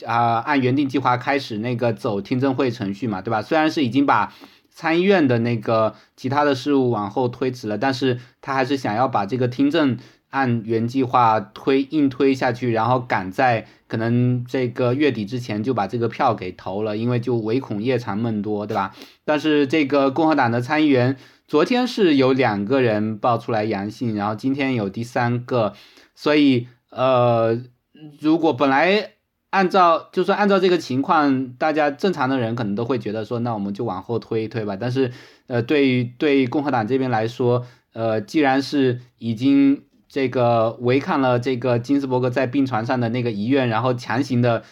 S5: 啊，按原定计划开始那个走听证会程序嘛，对吧？虽然是已经把。参议院的那个其他的事务往后推迟了，但是他还是想要把这个听证按原计划推硬推下去，然后赶在可能这个月底之前就把这个票给投了，因为就唯恐夜长梦多，对吧？但是这个共和党的参议员昨天是有两个人爆出来阳性，然后今天有第三个，所以呃，如果本来。按照就是按照这个情况，大家正常的人可能都会觉得说，那我们就往后推一推吧。但是，呃，对于对共和党这边来说，呃，既然是已经这个违抗了这个金斯伯格在病床上的那个遗愿，然后强行的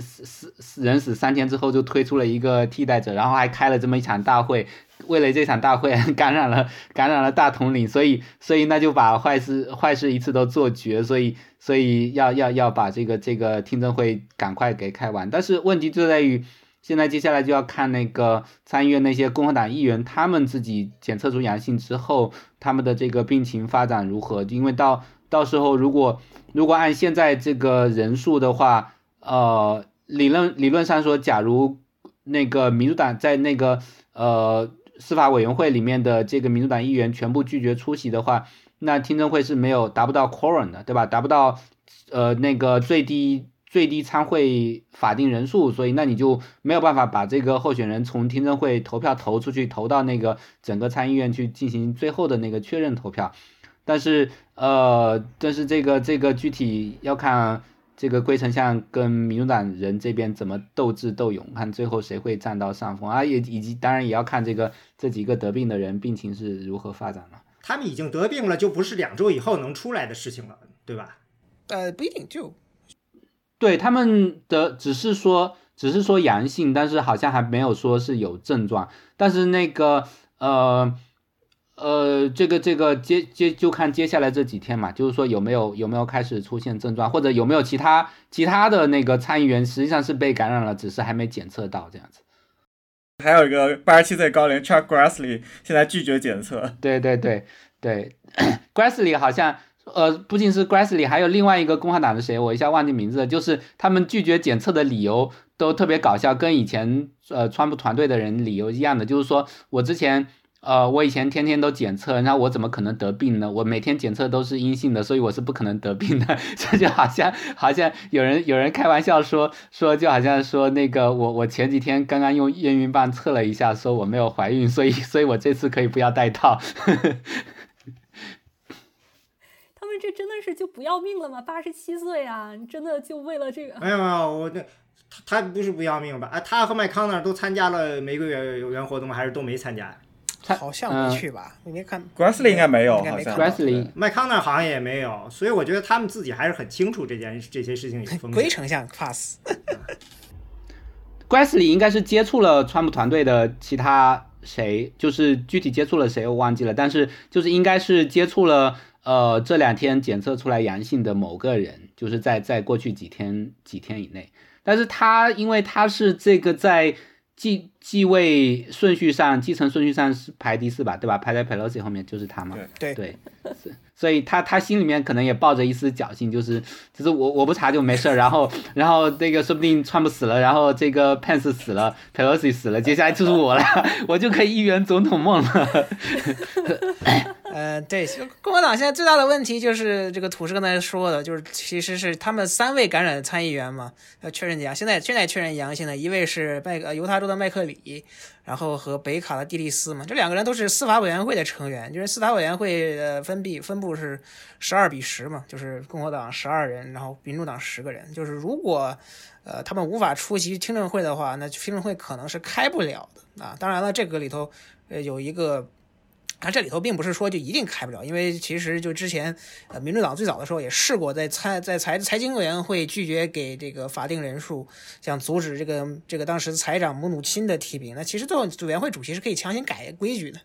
S5: 死死死人死三天之后就推出了一个替代者，然后还开了这么一场大会，为了这场大会 感染了感染了大统领，所以所以那就把坏事坏事一次都做绝，所以所以要要要把这个这个听证会赶快给开完，但是问题就在于。现在接下来就要看那个参议院那些共和党议员，他们自己检测出阳性之后，他们的这个病情发展如何？因为到到时候如果如果按现在这个人数的话，呃，理论理论上说，假如那个民主党在那个呃司法委员会里面的这个民主党议员全部拒绝出席的话，那听证会是没有达不到 quorum 的，对吧？达不到呃那个最低。最低参会法定人数，所以那你就没有办法把这个候选人从听证会投票投出去，投到那个整个参议院去进行最后的那个确认投票。但是呃，但是这个这个具体要看这个龟丞相跟民主党人这边怎么斗智斗勇，看最后谁会占到上风啊，也以及当然也要看这个这几个得病的人病情是如何发展了。
S1: 他们已经得病了，就不是两周以后能出来的事情了，对吧？
S2: 呃，不一定就。
S5: 对他们的只是说，只是说阳性，但是好像还没有说是有症状。但是那个呃呃，这个这个接接就看接下来这几天嘛，就是说有没有有没有开始出现症状，或者有没有其他其他的那个参议员实际上是被感染了，只是还没检测到这样子。
S3: 还有一个八十七岁高龄 Chuck Grassley 现在拒绝检测。
S5: 对对对对，Grassley 好像。呃，不仅是 Grassley，还有另外一个共和党的谁，我一下忘记名字了。就是他们拒绝检测的理由都特别搞笑，跟以前呃川普团队的人理由一样的，就是说我之前呃我以前天天都检测，那我怎么可能得病呢？我每天检测都是阴性的，所以我是不可能得病的。这就好像好像有人有人开玩笑说说，就好像说那个我我前几天刚刚用验孕棒测了一下，说我没有怀孕，所以所以我这次可以不要戴套。
S4: 他们这真的是就不要命了吗？八十七岁啊，你真的就为了这个？
S1: 没有没有，我这他他不是不要命吧？啊，他和麦康那都参加了玫瑰园园活动，还是都没参加？
S2: 好像没去吧？你没看
S3: ？Grassley 应该没有，
S2: 好像
S5: Grassley
S1: 麦康奈好像也没有，所以我觉得他们自己还是很清楚这件这些事情有风险。
S2: 龟丞相 pass。
S5: Grassley 应该是接触了川普团队的其他谁，就是具体接触了谁我忘记了，但是就是应该是接触了。呃，这两天检测出来阳性的某个人，就是在在过去几天几天以内，但是他因为他是这个在继继位顺序上继承顺序上是排第四吧，对吧？排在 Pelosi 后面就是他嘛，
S2: 对
S5: 对，是，所以他他心里面可能也抱着一丝侥幸，就是就是我我不查就没事儿，然后然后这个说不定川普死了，然后这个 Pence 死了，Pelosi 死了，接下来就是我了，我就可以一圆总统梦了。
S2: 呃，对，共和党现在最大的问题就是这个土是刚才说的，就是其实是他们三位感染的参议员嘛，要确认阳，现在现在确认阳性的一位是麦呃犹他州的麦克里，然后和北卡的蒂利斯嘛，这两个人都是司法委员会的成员，就是司法委员会的分币分布是十二比十嘛，就是共和党十二人，然后民主党十个人，就是如果呃他们无法出席听证会的话，那听证会可能是开不了的啊。当然了，这个里头呃有一个。那这里头并不是说就一定开不了，因为其实就之前，呃，民主党最早的时候也试过在财在财财经委员会拒绝给这个法定人数，想阻止这个这个当时财长姆努钦的提名。那其实最后委员会主席是可以强行改规矩的。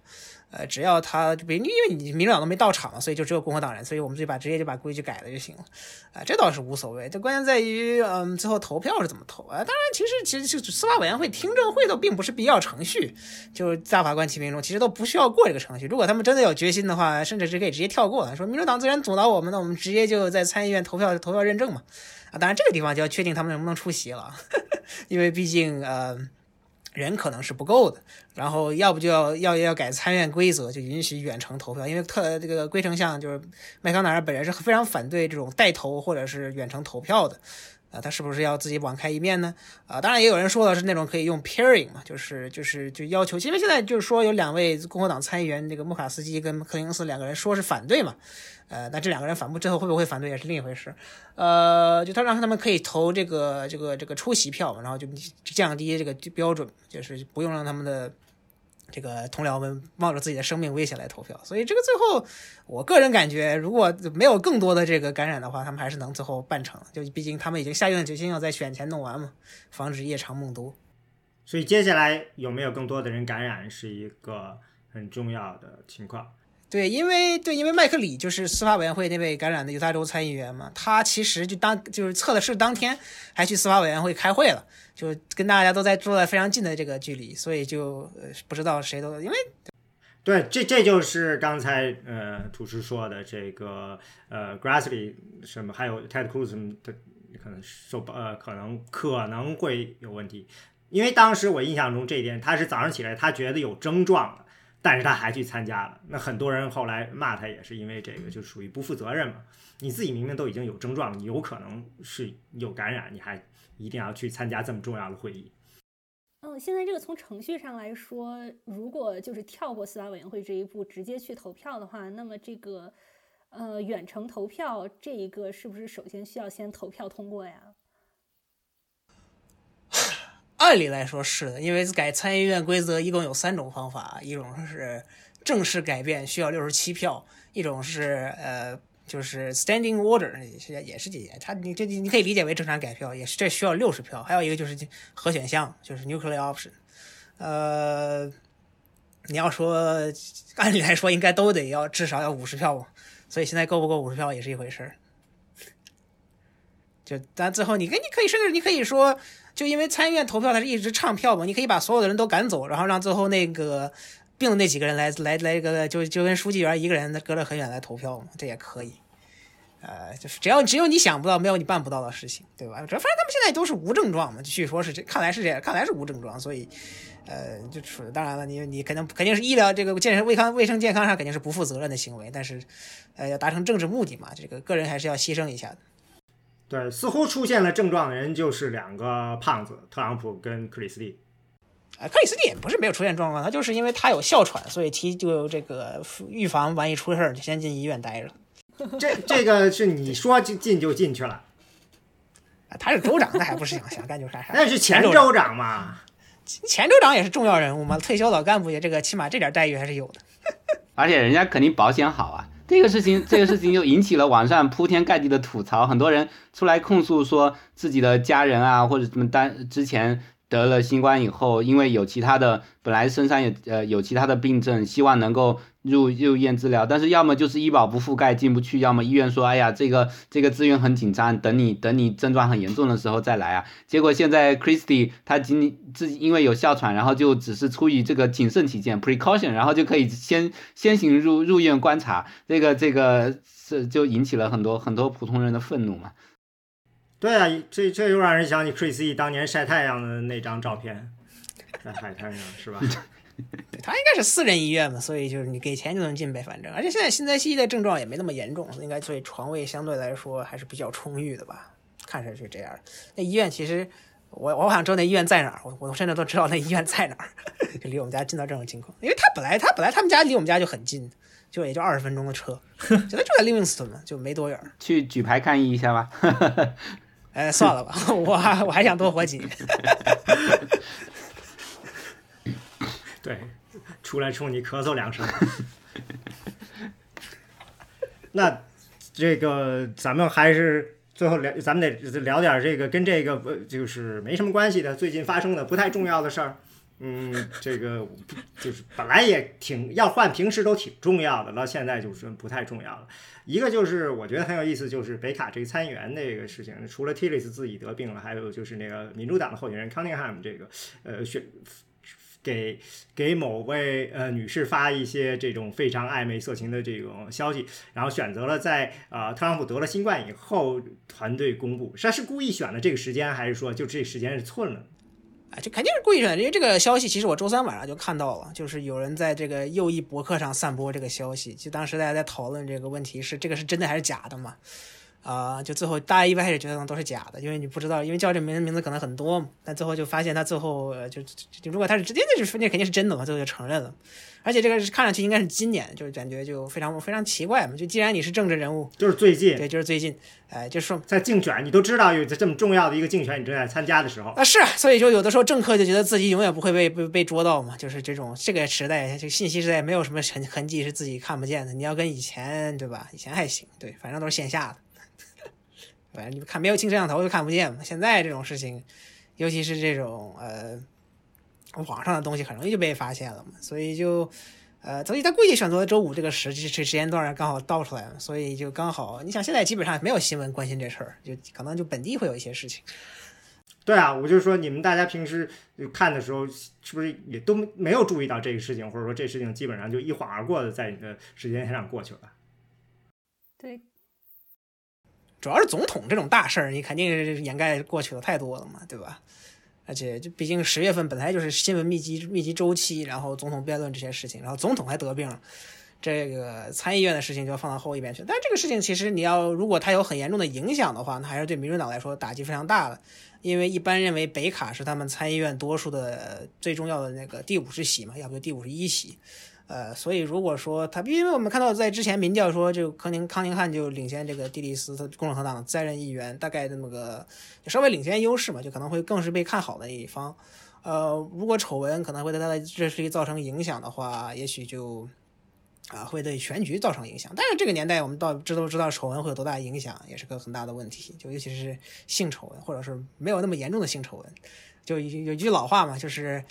S2: 呃，只要他，比因为你民主党都没到场嘛，所以就只有共和党人，所以我们就把直接就把规矩改了就行了，啊，这倒是无所谓。这关键在于，嗯，最后投票是怎么投啊？当然，其实其实就司法委员会听证会都并不是必要程序，就大法官提名中，其实都不需要过这个程序。如果他们真的有决心的话，甚至是可以直接跳过的，说民主党自然阻挠我们，那我们直接就在参议院投票投票认证嘛。啊，当然这个地方就要确定他们能不能出席了，因为毕竟，呃。人可能是不够的，然后要不就要要要改参院规则，就允许远程投票，因为特这个龟丞相就是麦康奈尔本人是非常反对这种带投或者是远程投票的，啊，他是不是要自己网开一面呢？啊，当然也有人说的是那种可以用 pairing 嘛，就是就是就要求，因为现在就是说有两位共和党参议员，这个穆卡斯基跟克林斯两个人说是反对嘛。呃，那这两个人反目之后会不会反对也是另一回事。呃，就他让他们可以投这个这个这个出席票，然后就降低这个标准，就是不用让他们的这个同僚们冒着自己的生命危险来投票，所以这个最后，我个人感觉，如果没有更多的这个感染的话，他们还是能最后办成。就毕竟他们已经下定了决心要在选前弄完嘛，防止夜长梦多。
S1: 所以接下来有没有更多的人感染是一个很重要的情况。
S2: 对，因为对，因为麦克里就是司法委员会那位感染的犹他州参议员嘛，他其实就当就是测的是当天还去司法委员会开会了，就跟大家都在坐在非常近的这个距离，所以就呃不知道谁都因为
S1: 对，这这就是刚才呃厨师说的这个呃 Grassley 什么，还有 Ted Cruz 的，可能受呃可能可能会有问题，因为当时我印象中这一点，他是早上起来他觉得有症状了。但是他还去参加了，那很多人后来骂他也是因为这个，就属于不负责任嘛。你自己明明都已经有症状，你有可能是有感染，你还一定要去参加这么重要的会议。
S4: 嗯，现在这个从程序上来说，如果就是跳过司法委员会这一步，直接去投票的话，那么这个呃远程投票这一个是不是首先需要先投票通过呀？
S2: 按理来说是的，因为改参议院规则一共有三种方法，一种是正式改变需要六十七票，一种是呃就是 standing order 也是也是这些，它你这你可以理解为正常改票，也是这需要六十票，还有一个就是核选项，就是 nuclear option，呃，你要说按理来说应该都得要至少要五十票吧，所以现在够不够五十票也是一回事儿，就但最后你跟你可以甚至你可以说。就因为参议院投票它是一直唱票嘛，你可以把所有的人都赶走，然后让最后那个病的那几个人来来来一个就就跟书记员一个人隔得很远来投票嘛，这也可以。呃，就是只要只有你想不到，没有你办不到的事情，对吧？这反正他们现在都是无症状嘛，据说是这，看来是这样，看来是无症状，所以呃，就处当然了，你你肯定肯定是医疗这个健身卫康卫生健康上肯定是不负责任的行为，但是呃要达成政治目的嘛，这个个人还是要牺牲一下的。
S1: 对，似乎出现了症状的人就是两个胖子，特朗普跟克里斯蒂。
S2: 啊，克里斯蒂也不是没有出现状况，他就是因为他有哮喘，所以提就这个预防万一出事儿就先进医院待着。
S1: 这这个是你说进进就进去了。
S2: 啊，他是州长，那还不是想想干就啥啥？
S1: 那是前州长嘛，
S2: 前州长也是重要人物嘛，退休老干部也这个起码这点待遇还是有的。
S5: 而且人家肯定保险好啊。这个事情，这个事情就引起了网上铺天盖地的吐槽，很多人出来控诉说自己的家人啊，或者什么单之前。得了新冠以后，因为有其他的，本来身上有呃有其他的病症，希望能够入入院治疗，但是要么就是医保不覆盖进不去，要么医院说，哎呀，这个这个资源很紧张，等你等你症状很严重的时候再来啊。结果现在 Christy 他仅自己因为有哮喘，然后就只是出于这个谨慎起见 precaution，然后就可以先先行入入院观察，这个这个是就引起了很多很多普通人的愤怒嘛。
S1: 对啊，这这又让人想起 Chris E 当年晒太阳的那张照片，在海滩上是吧？
S2: 对 他应该是私人医院嘛，所以就是你给钱就能进呗，反正。而且现在新泽西的症状也没那么严重，应该所以床位相对来说还是比较充裕的吧？看上去这样。那医院其实我我想知道那医院在哪儿，我我甚至都知道那医院在哪儿，就离我们家近到这种情况。因为他本来他本来他们家离我们家就很近，就也就二十分钟的车，现 在就在 Livingston 嘛，就没多远。
S5: 去举牌抗议一下吧。
S2: 哎，算了吧，我我还想多活几年。
S1: 对，出来冲你咳嗽两声。那这个咱们还是最后聊，咱们得聊点这个跟这个就是没什么关系的，最近发生的不太重要的事儿。嗯，这个就是本来也挺要换，平时都挺重要的，到现在就是不太重要了。一个就是我觉得很有意思，就是北卡这个参议员那个事情，除了 Tillis 自己得病了，还有就是那个民主党的候选人 Cunningham 这个呃选给给某位呃女士发一些这种非常暧昧色情的这种消息，然后选择了在呃特朗普得了新冠以后团队公布，他是故意选的这个时间，还是说就这时间是寸了？
S2: 啊，这肯定是故意选的，因为这个消息其实我周三晚上就看到了，就是有人在这个右翼博客上散播这个消息，就当时大家在讨论这个问题是这个是真的还是假的嘛？啊、就最后大家一开始觉得都是假的，因为你不知道，因为叫这名名字可能很多嘛，但最后就发现他最后就就如果他是直接那就是那肯定是真的嘛，最后就承认了。而且这个是看上去应该是今年，就是感觉就非常非常奇怪嘛。就既然你是政治人物，
S1: 就是最近
S2: 对，就是最近，哎、就说
S1: 在竞选，你都知道有这么重要的一个竞选，你正在参加的时候，
S2: 啊，是，所以就有的时候政客就觉得自己永远不会被被被捉到嘛，就是这种这个时代，这个信息时代没有什么痕痕迹是自己看不见的。你要跟以前对吧？以前还行，对，反正都是线下的，反正你看没有清摄像头就看不见嘛。现在这种事情，尤其是这种呃网上的东西，很容易就被发现了嘛，所以就。呃，所以他故意选择周五这个时这这时间段刚好倒出来了，所以就刚好，你想现在基本上没有新闻关心这事儿，就可能就本地会有一些事情。
S1: 对啊，我就说你们大家平时看的时候，是不是也都没有注意到这个事情，或者说这事情基本上就一晃而过的在你的时间线上过去了？
S4: 对，
S2: 主要是总统这种大事儿，你肯定是掩盖过去的太多了嘛，对吧？而且就毕竟十月份本来就是新闻密集密集周期，然后总统辩论这些事情，然后总统还得病，这个参议院的事情就要放到后一边去。但这个事情其实你要如果它有很严重的影响的话，那还是对民主党来说打击非常大的，因为一般认为北卡是他们参议院多数的最重要的那个第五十席嘛，要不就第五十一席。呃，所以如果说他，因为我们看到在之前民调说，就康宁康宁汉就领先这个蒂利斯，他共和党在任议员，大概那么个就稍微领先优势嘛，就可能会更是被看好的一方。呃，如果丑闻可能会对他的这事造成影响的话，也许就啊会对选举造成影响。但是这个年代我们到知都知道丑闻会有多大影响，也是个很大的问题，就尤其是性丑闻，或者是没有那么严重的性丑闻。就有有句老话嘛，就是。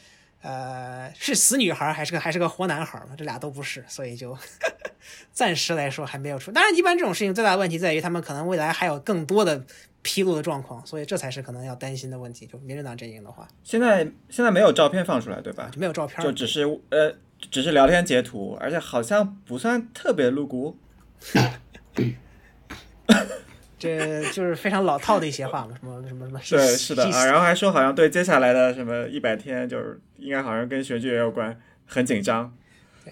S2: 呃，是死女孩还是个还是个活男孩嘛？这俩都不是，所以就 暂时来说还没有出。当然，一般这种事情最大的问题在于他们可能未来还有更多的披露的状况，所以这才是可能要担心的问题。就民主党阵营的话，
S3: 现在现在没有照片放出来，对吧？
S2: 就没有照片，
S3: 就只是呃，只是聊天截图，而且好像不算特别露骨。
S2: 这就是非常老套的一些话嘛，什么什么什么。
S3: 对，是的啊，然后还说好像对接下来的什么一百天，就是应该好像跟选举也有关，很紧张。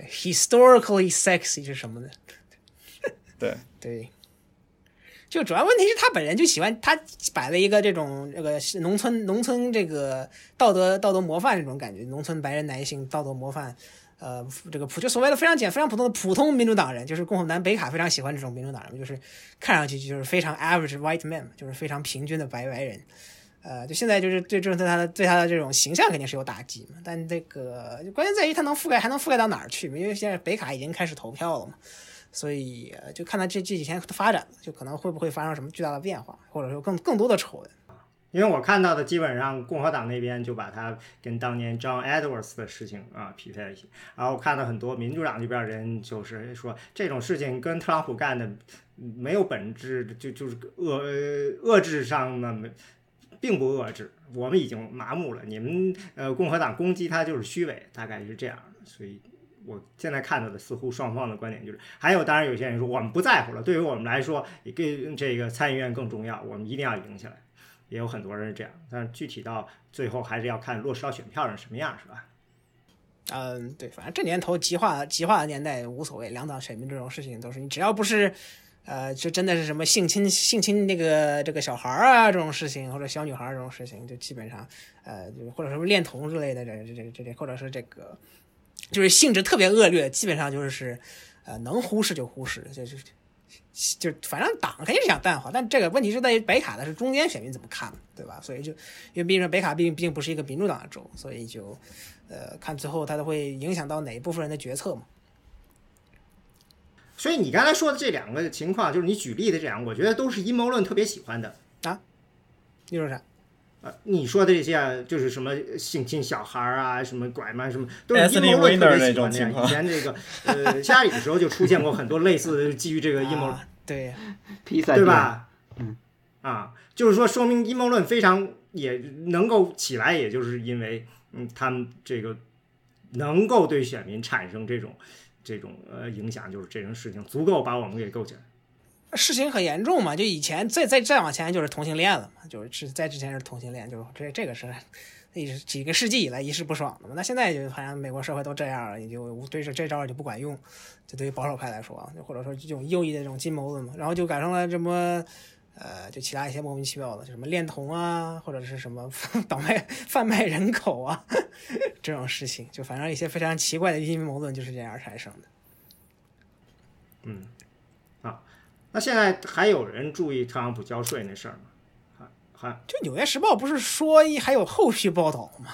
S2: historically sexy 是什么呢？
S3: 对
S2: 对，就主要问题是他本人就喜欢他摆了一个这种这个农村农村这个道德道德模范这种感觉，农村白人男性道德模范。呃，这个普就所谓的非常简非常普通的普通民主党人，就是共和南北卡非常喜欢这种民主党人，就是看上去就是非常 average white man，就是非常平均的白白人。呃，就现在就是对这种对他的对他的这种形象肯定是有打击嘛，但这个关键在于他能覆盖还能覆盖到哪儿去？因为现在北卡已经开始投票了嘛，所以就看他这这几天的发展，就可能会不会发生什么巨大的变化，或者说更更多的丑闻。
S1: 因为我看到的基本上共和党那边就把他跟当年 John Edwards 的事情啊匹配了一起，然后我看到很多民主党这边人就是说这种事情跟特朗普干的没有本质，就就是遏遏制上呢没并不遏制，我们已经麻木了，你们呃共和党攻击他就是虚伪，大概是这样，所以。我现在看到的似乎双方的观点就是，还有当然有些人说我们不在乎了，对于我们来说，也跟这个参议院更重要，我们一定要赢下来。也有很多人是这样，但是具体到最后还是要看落实到选票上什么样，是吧？
S2: 嗯，对，反正这年头极化极化的年代无所谓，两党选民这种事情都是你只要不是，呃，就真的是什么性侵性侵那个这个小孩啊这种事情，或者小女孩这种事情，就基本上呃，就或者什么恋童之类的这这这这这，或者是这个就是性质特别恶劣，基本上就是呃能忽视就忽视，就是。就反正党肯定是想淡化，但这个问题是在于北卡的是中间选民怎么看，对吧？所以就因为毕竟北卡毕竟毕竟不是一个民主党的州，所以就呃看最后它都会影响到哪一部分人的决策嘛。
S1: 所以你刚才说的这两个情况，就是你举例的这两个，我觉得都是阴谋论特别喜欢的啊。
S2: 你说啥？
S1: 呃，你说的这些啊就是什么性侵小孩啊，什么拐卖什么，都是阴谋论特别喜欢的呀。
S3: 那种情况
S1: 以前这个呃下雨的时候就出现过很多类似的基于这个阴谋论
S2: 啊、对，
S5: 披萨？
S1: 对吧？
S5: 嗯，
S1: 啊，就是说，说明阴谋论非常也能够起来，也就是因为，嗯，他们这个能够对选民产生这种这种呃影响，就是这种事情足够把我们给勾起来。
S2: 事情很严重嘛，就以前再再再往前就是同性恋了嘛，就是是在之前是同性恋，就是这这个是一直几个世纪以来一直不爽的嘛。那现在就好像美国社会都这样了，也就对这这招也就不管用。就对于保守派来说啊，或者说这种右翼的这种阴谋论嘛，然后就改成了什么，呃，就其他一些莫名其妙的，就什么恋童啊，或者是什么倒卖贩卖人口啊 这种事情，就反正一些非常奇怪的阴谋论就是这样产生的。
S1: 嗯，那现在还有人注意特朗普交税那事儿吗？还还
S2: 就《纽约时报》不是说还有后续报道吗？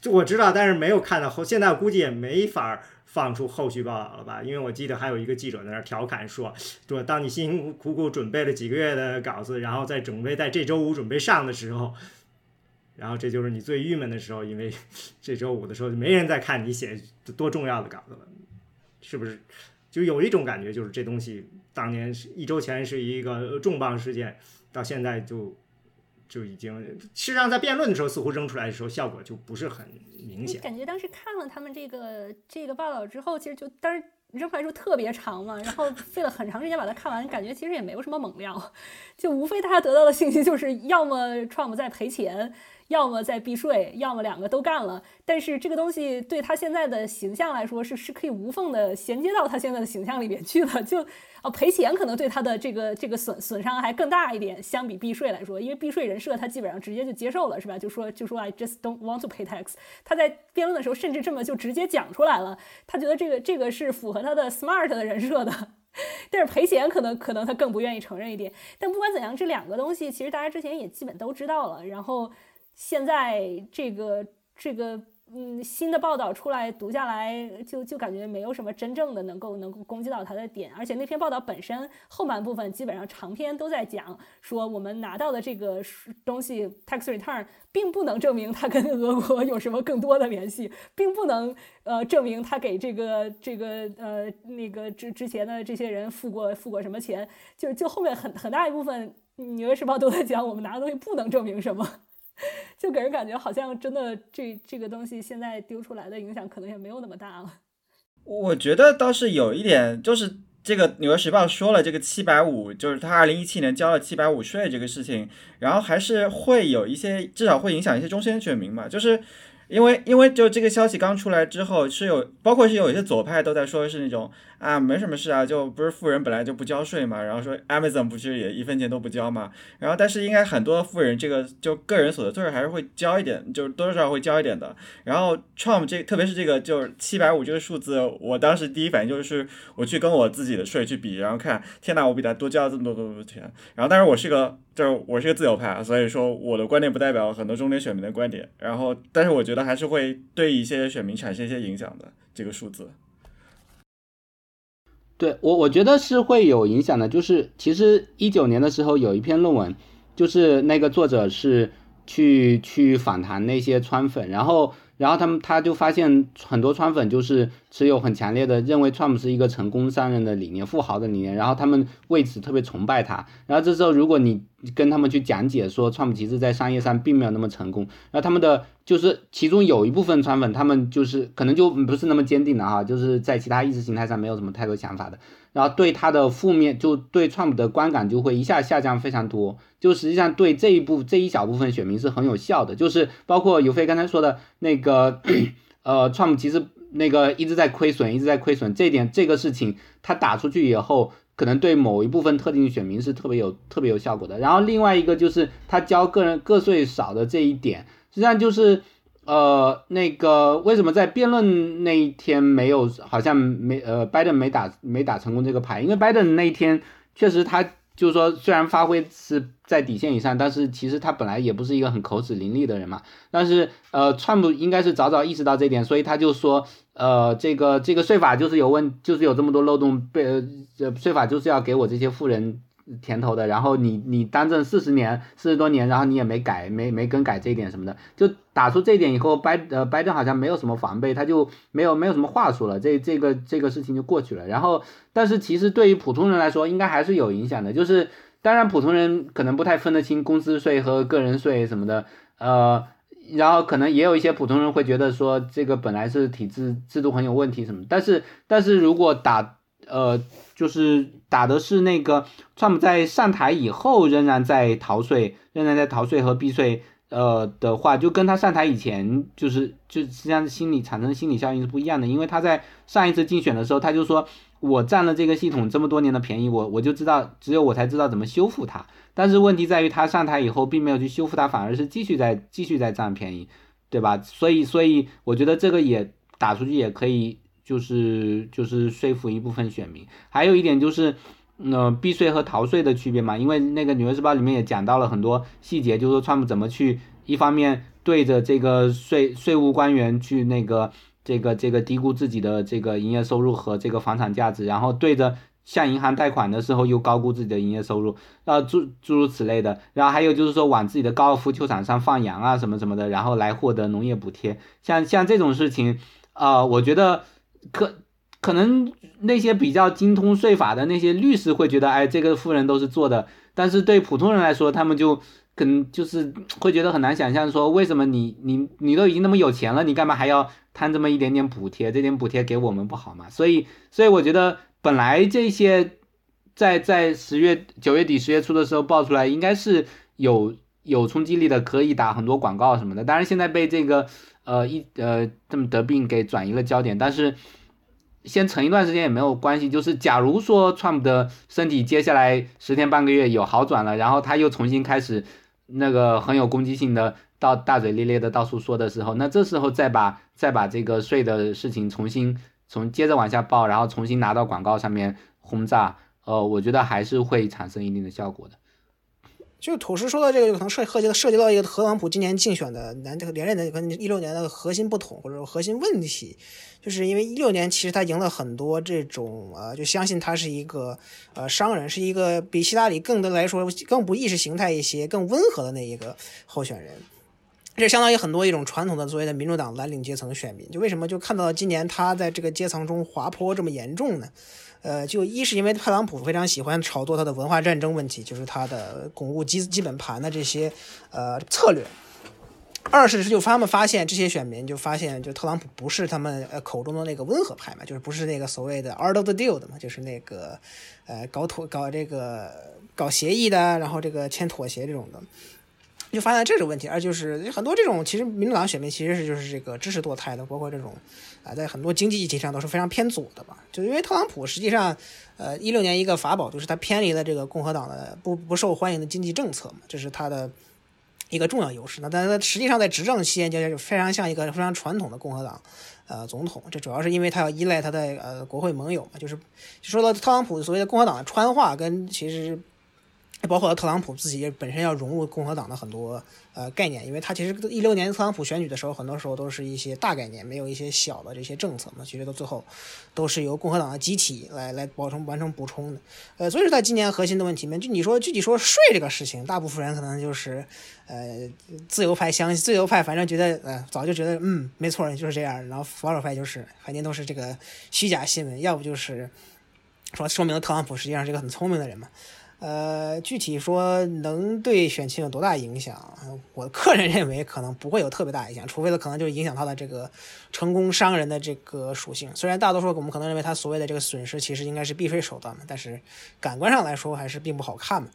S1: 就 我知道，但是没有看到后，现在估计也没法放出后续报道了吧？因为我记得还有一个记者在那儿调侃说，说当你辛辛苦苦准备了几个月的稿子，然后在准备在这周五准备上的时候，然后这就是你最郁闷的时候，因为 这周五的时候就没人再看你写多重要的稿子了，是不是？就有一种感觉，就是这东西当年是一周前是一个重磅事件，到现在就就已经，事实上在辩论的时候似乎扔出来的时候效果就不是很明显。
S4: 感觉当时看了他们这个这个报道之后，其实就当时扔出来说特别长嘛，然后费了很长时间把它看完，感觉其实也没有什么猛料，就无非大家得到的信息就是要么 Trump 在赔钱。要么在避税，要么两个都干了。但是这个东西对他现在的形象来说，是是可以无缝的衔接到他现在的形象里面去的。就哦，赔钱可能对他的这个这个损损伤还更大一点，相比避税来说，因为避税人设他基本上直接就接受了，是吧？就说就说 I just don't want to pay tax。他在辩论的时候甚至这么就直接讲出来了，他觉得这个这个是符合他的 smart 的人设的。但是赔钱可能可能他更不愿意承认一点。但不管怎样，这两个东西其实大家之前也基本都知道了。然后。现在这个这个嗯新的报道出来读下来，就就感觉没有什么真正的能够能够攻击到他的点，而且那篇报道本身后半部分基本上长篇都在讲说我们拿到的这个东西 tax return 并不能证明他跟俄国有什么更多的联系，并不能呃证明他给这个这个呃那个之之前的这些人付过付过什么钱，就就后面很很大一部分纽约时报都在讲我们拿的东西不能证明什么。就给人感觉好像真的这这个东西现在丢出来的影响可能也没有那么大了。
S3: 我觉得倒是有一点，就是这个《纽约时报》说了这个七百五，就是他二零一七年交了七百五税这个事情，然后还是会有一些，至少会影响一些中间选民嘛，就是。因为因为就这个消息刚出来之后，是有包括是有一些左派都在说是那种啊没什么事啊，就不是富人本来就不交税嘛，然后说 Amazon 不是也一分钱都不交嘛，然后但是应该很多富人这个就个人所得税还是会交一点，就是多多少少会交一点的。然后 Trump 这特别是这个就是七百五这个数字，我当时第一反应就是我去跟我自己的税去比，然后看天呐，我比他多交了这么多多多钱。然后但是我是个就是我是个自由派，所以说我的观点不代表很多中间选民的观点。然后但是我觉得。还是会对一些选民产生一些影响的这个数字。
S5: 对我，我觉得是会有影响的。就是其实一九年的时候有一篇论文，就是那个作者是去去访谈那些川粉，然后然后他们他就发现很多川粉就是持有很强烈的认为川普是一个成功商人的理念、富豪的理念，然后他们为此特别崇拜他。然后这时候如果你跟他们去讲解说川普其实在商业上并没有那么成功，然后他们的。就是其中有一部分川粉，他们就是可能就不是那么坚定的哈，就是在其他意识形态上没有什么太多想法的，然后对他的负面，就对川普的观感就会一下下降非常多。就实际上对这一部这一小部分选民是很有效的，就是包括尤飞刚才说的那个，呃，川普其实那个一直在亏损，一直在亏损，这点这个事情他打出去以后，可能对某一部分特定选民是特别有特别有效果的。然后另外一个就是他交个人个税少的这一点。实际上就是，呃，那个为什么在辩论那一天没有，好像没，呃，拜登没打没打成功这个牌？因为拜登那一天确实他就是说，虽然发挥是在底线以上，但是其实他本来也不是一个很口齿伶俐的人嘛。但是，呃，川普应该是早早意识到这点，所以他就说，呃，这个这个税法就是有问，就是有这么多漏洞，被呃税法就是要给我这些富人。甜头的，然后你你当政四十年四十多年，然后你也没改没没更改这一点什么的，就打出这一点以后，拜呃拜登好像没有什么防备，他就没有没有什么话说了，这这个这个事情就过去了。然后，但是其实对于普通人来说，应该还是有影响的。就是当然普通人可能不太分得清公司税和个人税什么的，呃，然后可能也有一些普通人会觉得说这个本来是体制制度很有问题什么，但是但是如果打呃。就是打的是那个，川普在上台以后仍然在逃税，仍然在逃税和避税，呃的话，就跟他上台以前就是就实际上心理产生心理效应是不一样的，因为他在上一次竞选的时候，他就说我占了这个系统这么多年的便宜，我我就知道只有我才知道怎么修复它。但是问题在于他上台以后并没有去修复它，反而是继续在继续在占便宜，对吧？所以所以我觉得这个也打出去也可以，就是就是说服一部分选民。还有一点就是。呃，避税和逃税的区别嘛，因为那个《纽约时报》里面也讲到了很多细节，就是说川普怎么去一方面对着这个税税务官员去那个这个这个低估自己的这个营业收入和这个房产价值，然后对着向银行贷款的时候又高估自己的营业收入，呃诸诸如此类的，然后还有就是说往自己的高尔夫球场上放羊啊什么什么的，然后来获得农业补贴，像像这种事情，啊，我觉得可。可能那些比较精通税法的那些律师会觉得，哎，这个富人都是做的。但是对普通人来说，他们就可能就是会觉得很难想象，说为什么你你你都已经那么有钱了，你干嘛还要贪这么一点点补贴？这点补贴给我们不好吗？所以，所以我觉得本来这些在在十月九月底十月初的时候爆出来，应该是有有冲击力的，可以打很多广告什么的。当然现在被这个呃一呃这么得病给转移了焦点，但是。先沉一段时间也没有关系，就是假如说 Trump 的身体接下来十天半个月有好转了，然后他又重新开始那个很有攻击性的到大嘴咧咧的到处说的时候，那这时候再把再把这个税的事情重新从接着往下报，然后重新拿到广告上面轰炸，呃，我觉得还是会产生一定的效果的。
S2: 就土师说的这个，可能涉涉及涉及到一个特朗普今年竞选的难连任的跟一六年的核心不同或者说核心问题，就是因为一六年其实他赢了很多这种呃，就相信他是一个呃商人，是一个比希拉里更的来说更不意识形态一些、更温和的那一个候选人，这相当于很多一种传统的所谓的民主党蓝领阶层选民。就为什么就看到今年他在这个阶层中滑坡这么严重呢？呃，就一是因为特朗普非常喜欢炒作他的文化战争问题，就是他的巩固基基本盘的这些呃策略；二是就他们发现这些选民就发现，就特朗普不是他们呃口中的那个温和派嘛，就是不是那个所谓的 art of the deal 的嘛，就是那个呃搞妥搞这个搞协议的，然后这个签妥协这种的。就发现这种问题，而就是很多这种其实民主党选民其实是就是这个支持堕胎的，包括这种啊，在很多经济议题上都是非常偏左的吧。就因为特朗普实际上，呃，一六年一个法宝就是他偏离了这个共和党的不不受欢迎的经济政策嘛，这是他的一个重要优势。那但是他实际上在执政期间就非常像一个非常传统的共和党呃总统，这主要是因为他要依赖他的呃国会盟友嘛，就是说到特朗普所谓的共和党的川话跟其实。包括特朗普自己本身要融入共和党的很多呃概念，因为他其实一六年特朗普选举的时候，很多时候都是一些大概念，没有一些小的这些政策嘛。其实到最后都是由共和党的集体来来保成完成补充的。呃，所以说在今年核心的问题面，就你说具体说税这个事情，大部分人可能就是呃自由派相信自由派，反正觉得呃早就觉得嗯没错，就是这样。然后保守派就是肯定都是这个虚假新闻，要不就是说说明特朗普实际上是一个很聪明的人嘛。呃，具体说能对选情有多大影响？我个人认为可能不会有特别大影响，除非他可能就影响他的这个成功商人的这个属性。虽然大多数我们可能认为他所谓的这个损失其实应该是避税手段嘛，但是感官上来说还是并不好看嘛。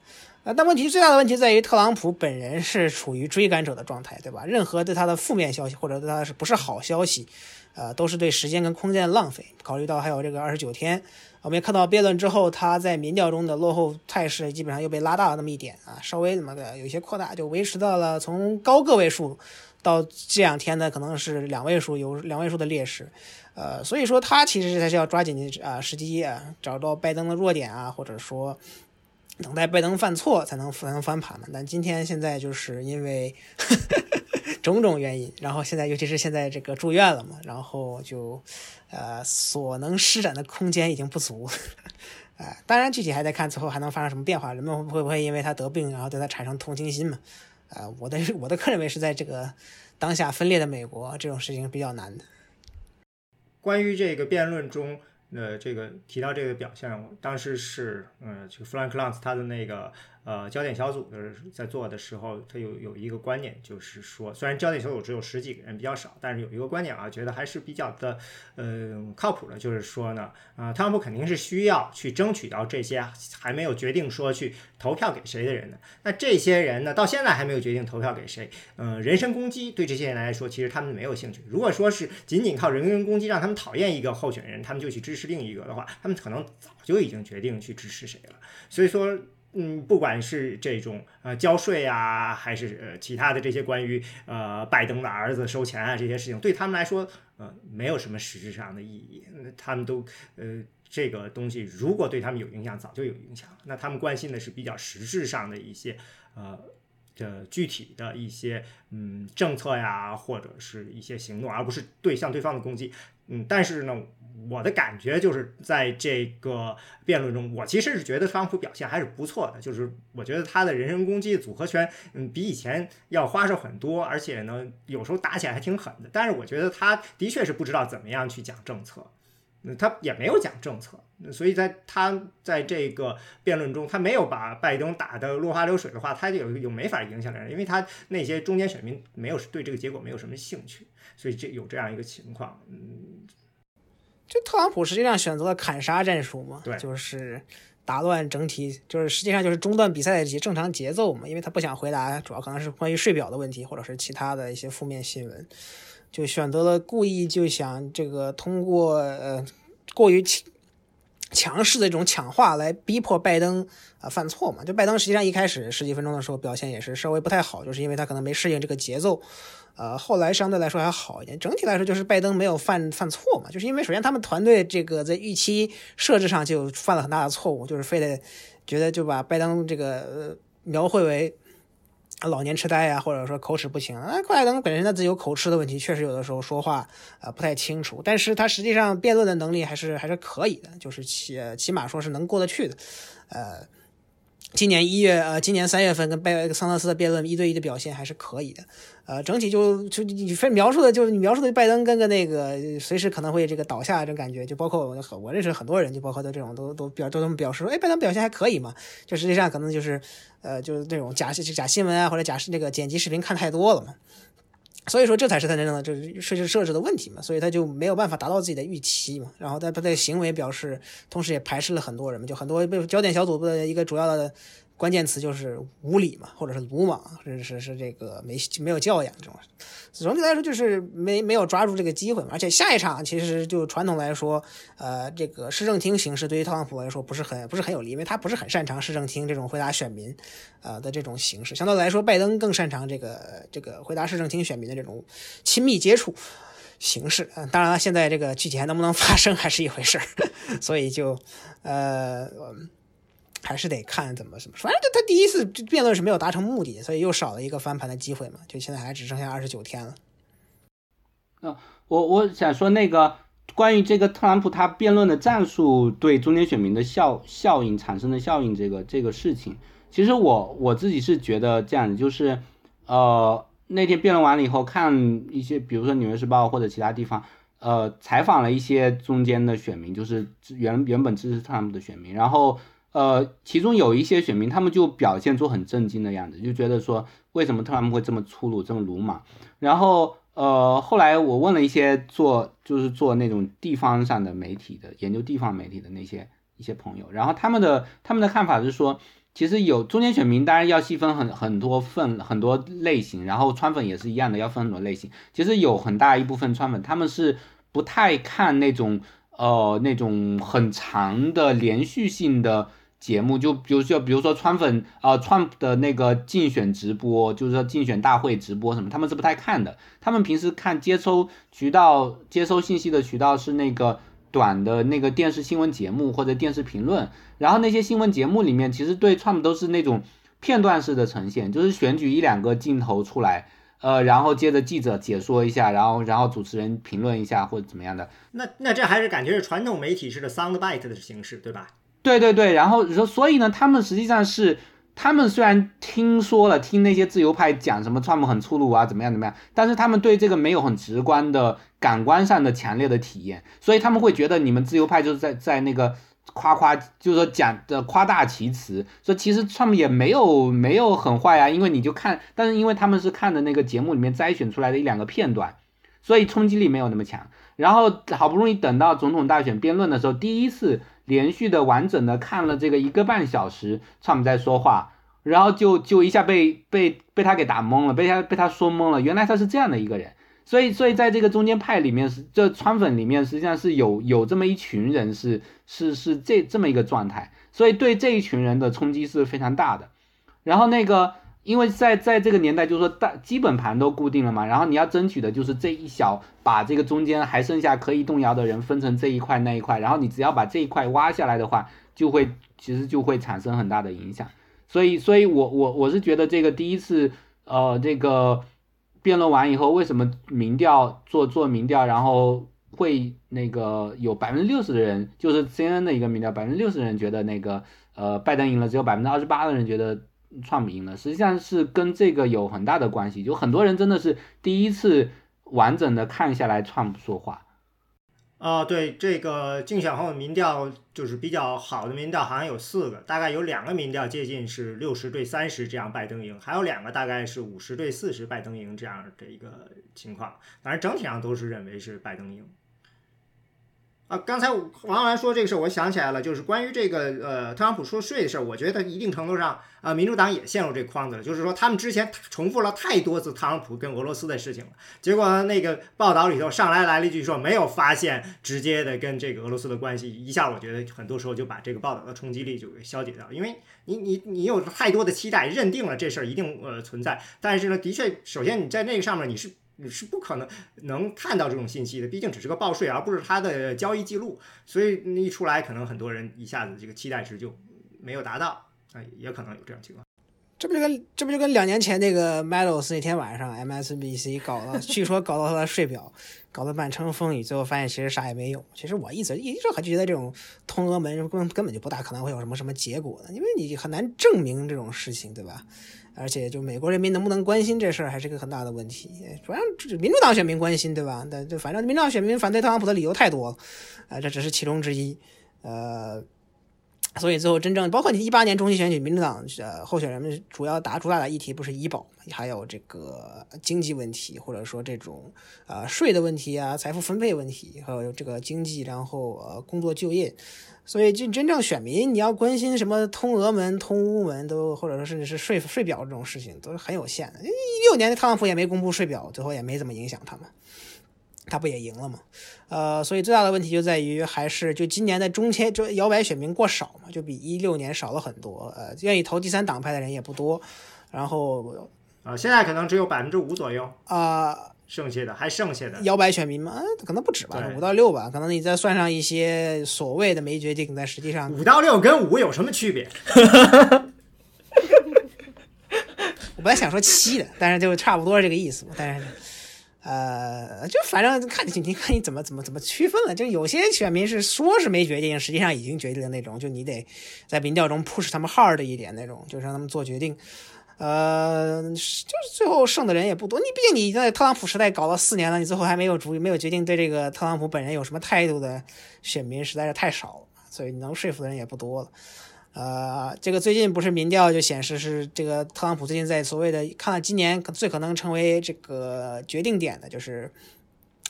S2: 但问题最大的问题在于特朗普本人是处于追赶者的状态，对吧？任何对他的负面消息或者对他是不是好消息，呃，都是对时间跟空间的浪费。考虑到还有这个二十九天。我们也看到辩论之后，他在民调中的落后态势基本上又被拉大了那么一点啊，稍微怎么的有些扩大，就维持到了从高个位数到这两天呢，可能是两位数有两位数的劣势，呃，所以说他其实还是要抓紧啊时机啊，找到拜登的弱点啊，或者说等待拜登犯错才能才能翻盘嘛。但今天现在就是因为 种种原因，然后现在尤其是现在这个住院了嘛，然后就。呃，所能施展的空间已经不足，哎，当然具体还得看最后还能发生什么变化，人们会不会因为他得病，然后对他产生同情心嘛？呃，我的我的个人认为是在这个当下分裂的美国，这种事情比较难的。
S1: 关于这个辩论中，呃，这个提到这个表现，当时是，呃，这个弗兰克· c 斯他的那个。呃焦点小组的在做的时候，他有有一个观点，就是说，虽然焦点小组只有十几个人，比较少，但是有一个观点啊，觉得还是比较的呃靠谱的，就是说呢，啊、特朗普肯定是需要去争取到这些还没有决定说去投票给谁的人的。那这些人呢，到现在还没有决定投票给谁，呃，人身攻击对这些人来说，其实他们没有兴趣。如果说是仅仅靠人身攻击让他们讨厌一个候选人，他们就去支持另一个的话，他们可能早就已经决定去支持谁了。所以说。嗯，不管是这种呃交税啊，还是呃其他的这些关于呃拜登的儿子收钱啊这些事情，对他们来说呃没有什么实质上的意义。那他们都呃这个东西如果对他们有影响，早就有影响了。那他们关心的是比较实质上的一些呃的具体的一些嗯政策呀，或者是一些行动，而不是对向对方的攻击。嗯，但是呢，我的感觉就是在这个辩论中，我其实是觉得特朗普表现还是不错的，就是我觉得他的人身攻击组合拳，嗯，比以前要花哨很多，而且呢，有时候打起来还挺狠的。但是我觉得他的确是不知道怎么样去讲政策，嗯，他也没有讲政策，所以在他在这个辩论中，他没有把拜登打得落花流水的话，他就有有没法影响人，因为他那些中间选民没有对这个结果没有什么兴趣，所以这有这样一个情况，嗯。
S2: 就特朗普实际上选择了砍杀战术嘛，
S1: 对
S2: 就是打乱整体，就是实际上就是中断比赛的节正常节奏嘛，因为他不想回答，主要可能是关于税表的问题，或者是其他的一些负面新闻，就选择了故意就想这个通过呃过于强势的这种强化来逼迫拜登啊、犯错嘛，就拜登实际上一开始十几分钟的时候表现也是稍微不太好，就是因为他可能没适应这个节奏。呃，后来相对来说还好一点。整体来说，就是拜登没有犯犯错嘛，就是因为首先他们团队这个在预期设置上就犯了很大的错误，就是非得觉得就把拜登这个呃描绘为老年痴呆呀、或者说口齿不清。那拜登本身他自己有口吃的问题，确实有的时候说话啊、呃不太清楚，但是他实际上辩论的能力还是还是可以的，就是起起码说是能过得去的，呃。今年一月，呃，今年三月份跟拜桑德斯的辩论一对一的表现还是可以的，呃，整体就就你分描述的，就是你描述的拜登跟个那个随时可能会这个倒下这种感觉，就包括我我认识很多人，就包括他这种都都表都这么表示说，哎，拜登表现还可以嘛，就实际上可能就是，呃，就是那种假假新闻啊或者假那个剪辑视频看太多了嘛。所以说，这才是他真正的就是设置设置的问题嘛，所以他就没有办法达到自己的预期嘛。然后他他的行为表示，同时也排斥了很多人嘛，就很多被焦点小组的一个主要的关键词就是无理嘛，或者是鲁莽，是是是这个没没有教养这种。总体来说就是没没有抓住这个机会嘛。而且下一场其实就传统来说，呃，这个市政厅形式对于特朗普来说不是很不是很有利，因为他不是很擅长市政厅这种回答选民，呃的这种形式。相对来说，拜登更擅长这个这个回答市政厅选民的这种亲密接触。形式，嗯，当然了，现在这个具体还能不能发生还是一回事儿，所以就，呃，还是得看怎么怎么说。反正他他第一次辩论是没有达成目的，所以又少了一个翻盘的机会嘛，就现在还只剩下二十九天了。
S5: 我我想说那个关于这个特朗普他辩论的战术对中间选民的效效应产生的效应这个这个事情，其实我我自己是觉得这样，就是呃那天辩论完了以后，看一些比如说《纽约时报》或者其他地方，呃采访了一些中间的选民，就是原原本支持特朗普的选民，然后呃其中有一些选民他们就表现出很震惊的样子，就觉得说为什么特朗普会这么粗鲁这么鲁莽，然后。呃，后来我问了一些做就是做那种地方上的媒体的研究地方媒体的那些一些朋友，然后他们的他们的看法是说，其实有中间选民，当然要细分很很多份很多类型，然后川粉也是一样的，要分很多类型。其实有很大一部分川粉他们是不太看那种呃那种很长的连续性的。节目就比如说，比如说川粉啊、呃，川的那个竞选直播，就是说竞选大会直播什么，他们是不太看的。他们平时看接收渠道、接收信息的渠道是那个短的那个电视新闻节目或者电视评论。然后那些新闻节目里面，其实对川普都是那种片段式的呈现，就是选举一两个镜头出来，呃，然后接着记者解说一下，然后然后主持人评论一下或者怎么样的。
S1: 那那这还是感觉是传统媒体式的 sound bite 的形式，对吧？
S5: 对对对，然后说，所以呢，他们实际上是，他们虽然听说了，听那些自由派讲什么川普很粗鲁啊，怎么样怎么样，但是他们对这个没有很直观的感官上的强烈的体验，所以他们会觉得你们自由派就是在在那个夸夸，就是说讲的夸大其词，说其实 Trump 也没有没有很坏啊，因为你就看，但是因为他们是看的那个节目里面摘选出来的一两个片段，所以冲击力没有那么强。然后好不容易等到总统大选辩论的时候，第一次连续的完整的看了这个一个半小时，Trump 在说话，然后就就一下被被被他给打懵了，被他被他说懵了，原来他是这样的一个人。所以，所以在这个中间派里面，是这川粉里面实际上是有有这么一群人，是是是这这么一个状态，所以对这一群人的冲击是非常大的。然后那个，因为在在这个年代，就是说大基本盘都固定了嘛，然后你要争取的就是这一小把这个中间还剩下可以动摇的人分成这一块那一块，然后你只要把这一块挖下来的话，就会其实就会产生很大的影响。所以，所以我我我是觉得这个第一次，呃，这个。辩论完以后，为什么民调做做民调，然后会那个有百分之六十的人，就是 C N 的一个民调，百分之六十的人觉得那个呃拜登赢了，只有百分之二十八的人觉得创不赢了，实际上是跟这个有很大的关系。就很多人真的是第一次完整的看下来川普说话。
S1: 啊，对这个竞选后民调，就是比较好的民调，好像有四个，大概有两个民调接近是六十对三十这样拜登赢，还有两个大概是五十对四十拜登赢这样的一个情况，反正整体上都是认为是拜登赢。啊，刚才王老来说这个事儿，我想起来了，就是关于这个呃特朗普说税的事儿，我觉得一定程度上啊，民主党也陷入这框子了，就是说他们之前重复了太多次特朗普跟俄罗斯的事情了，结果那个报道里头上来来了一句说没有发现直接的跟这个俄罗斯的关系，一下我觉得很多时候就把这个报道的冲击力就给消解掉，因为你你你有太多的期待，认定了这事儿一定呃存在，但是呢，的确，首先你在那个上面你是。你是不可能能看到这种信息的，毕竟只是个报税，而不是他的交易记录，所以一出来，可能很多人一下子这个期待值就没有达到，啊，也可能有这样情况。
S2: 这不就跟这不就跟两年前那个 Meadows 那天晚上 MSNBC 搞了，据说搞到他的税表，搞得满城风雨，最后发现其实啥也没有。其实我一直一直还觉得这种通俄门根根本就不大可能会有什么什么结果的，因为你很难证明这种事情，对吧？而且，就美国人民能不能关心这事儿，还是个很大的问题。主要民主党选民关心，对吧？但就反正民主党选民反对特朗普的理由太多了，啊，这只是其中之一。呃，所以最后真正包括你一八年中期选举，民主党呃候选人们主要打主打的议题不是医保，还有这个经济问题，或者说这种呃税的问题啊、财富分配问题，还有这个经济，然后呃工作就业。所以，就真正选民，你要关心什么通俄门、通乌门，都或者说甚至是税税表这种事情，都是很有限的。一六年的特朗普也没公布税表，最后也没怎么影响他们，他不也赢了吗？呃，所以最大的问题就在于，还是就今年的中签就摇摆选民过少嘛，就比一六年少了很多。呃，愿意投第三党派的人也不多。然后，
S1: 呃，现在可能只有百分之五左右
S2: 啊。
S1: 剩下的还剩下的
S2: 摇摆选民吗？可能不止吧，五到六吧。可能你再算上一些所谓的没决定，但实际上
S1: 五到六跟五有什么区别？
S2: 我本来想说七的，但是就差不多这个意思。但是，呃，就反正看你你看你怎么怎么怎么区分了。就有些选民是说是没决定，实际上已经决定的那种。就你得在民调中 push 他们 hard 一点那种，就让他们做决定。呃，就是最后剩的人也不多。你毕竟你在特朗普时代搞了四年了，你最后还没有主意，没有决定对这个特朗普本人有什么态度的选民实在是太少了，所以能说服的人也不多了。呃，这个最近不是民调就显示是这个特朗普最近在所谓的看了今年最可能成为这个决定点的，就是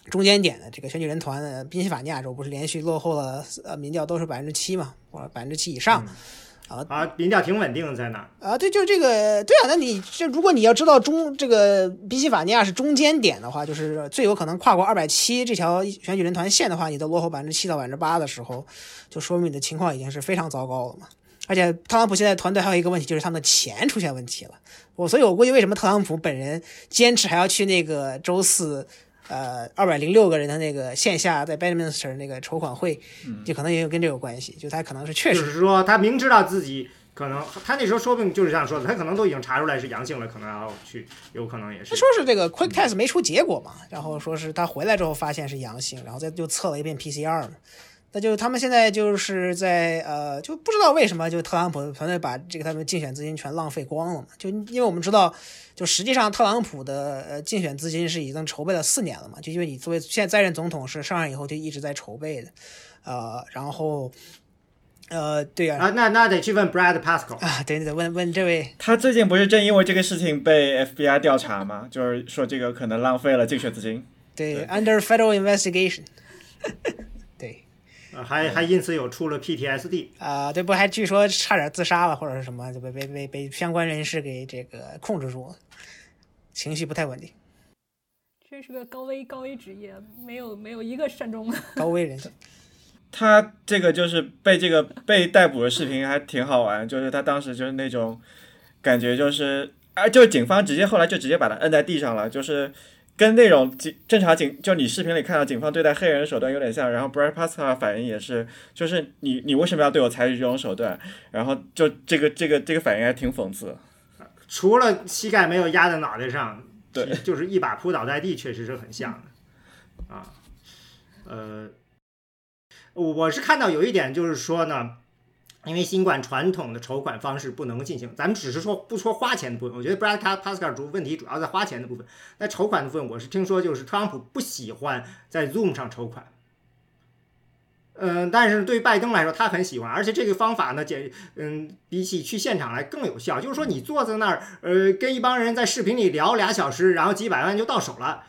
S2: 中间点的这个选举人团的，宾夕法尼亚州不是连续落后了呃民调都是百分之七嘛，或者百分之七以上。啊
S1: 啊，民调挺稳定，在哪？
S2: 啊，对，就这个，对啊，那你这如果你要知道中这个宾夕法尼亚是中间点的话，就是最有可能跨过二百七这条选举人团线的话，你的落后百分之七到百分之八的时候，就说明你的情况已经是非常糟糕了嘛。而且特朗普现在团队还有一个问题，就是他们的钱出现问题了。我所以，我估计为什么特朗普本人坚持还要去那个周四。呃，二百零六个人的那个线下在 Bedminster 那个筹款会，就可能也有跟这有关系。就他可能是确实，
S1: 就是说他明知道自己可能，他那时候说不定就是这样说的，他可能都已经查出来是阳性了，可能要去，有可能也是。
S2: 他说是这个 Quick Test 没出结果嘛，然后说是他回来之后发现是阳性，然后再就测了一遍 PCR 嘛。那就是他们现在就是在呃，就不知道为什么就特朗普团队把这个他们竞选资金全浪费光了嘛？就因为我们知道，就实际上特朗普的呃竞选资金是已经筹备了四年了嘛？就因为你作为现在在任总统是上任以后就一直在筹备的，呃，然后呃，对呀、
S1: 啊，那那得去问 Brad Pascal。
S2: 啊，对，得问问这位，
S3: 他最近不是正因为这个事情被 FBI 调查吗？就是说这个可能浪费了竞选资金。
S2: 对
S3: 对
S2: under federal investigation，
S1: 还还因此有出了 PTSD。
S2: 啊、对不还据说差点自杀了或者是什么，就被被被被相关人士给这个控制住了，情绪不太稳定，
S4: 真是个高危高危职业，没有没有一个善终。
S2: 高危人士。
S3: 他这个就是被这个被逮捕的视频还挺好玩，就是他当时就是那种感觉就是啊，就是警方直接后来就直接把他摁在地上了，就是跟那种警正常警就你视频里看到警方对待黑人的手段有点像，然后 Brad Pascal 反应也是，就是你你为什么要对我采取这种手段？然后就这个这个这个反应还挺讽刺。
S1: 除了膝盖没有压在脑袋上，
S3: 对
S1: 就是一把扑倒在地，确实是很像的啊。呃，我我是看到有一点就是说呢，因为新冠传统的筹款方式不能进行，咱们只是说不说花钱的部分，我觉得 Brad Pascal 主问题主要在花钱的部分。那筹款的部分，我是听说就是特朗普不喜欢在 Zoom 上筹款。嗯，但是对拜登来说，他很喜欢，而且这个方法呢，简嗯，比起去现场来更有效。就是说，你坐在那儿，呃，跟一帮人在视频里聊俩小时，然后几百万就到手了。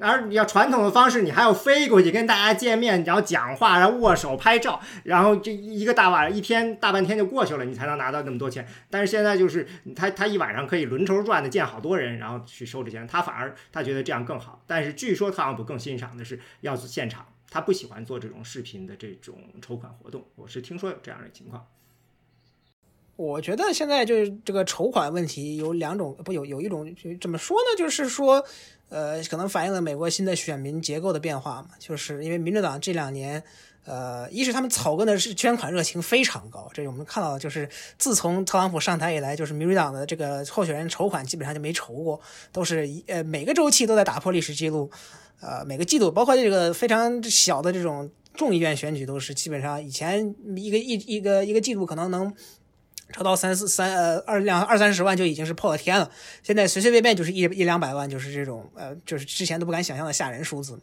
S1: 而你要传统的方式，你还要飞过去跟大家见面，然后讲话，然后握手、拍照，然后这一个大晚上一天大半天就过去了，你才能拿到那么多钱。但是现在就是他他一晚上可以轮轴转的见好多人，然后去收这钱，他反而他觉得这样更好。但是据说特朗普更欣赏的是要做现场，他不喜欢做这种视频的这种筹款活动。我是听说有这样的情况。
S2: 我觉得现在就是这个筹款问题有两种，不有有一种就怎么说呢？就是说，呃，可能反映了美国新的选民结构的变化嘛。就是因为民主党这两年，呃，一是他们草根的是捐款热情非常高，这我们看到的就是自从特朗普上台以来，就是民主党的这个候选人筹款基本上就没筹过，都是呃每个周期都在打破历史记录，呃每个季度，包括这个非常小的这种众议院选举，都是基本上以前一个一一个一个季度可能能。筹到三四三呃二两二三十万就已经是破了天了，现在随随便便就是一一两百万，就是这种呃就是之前都不敢想象的吓人数字，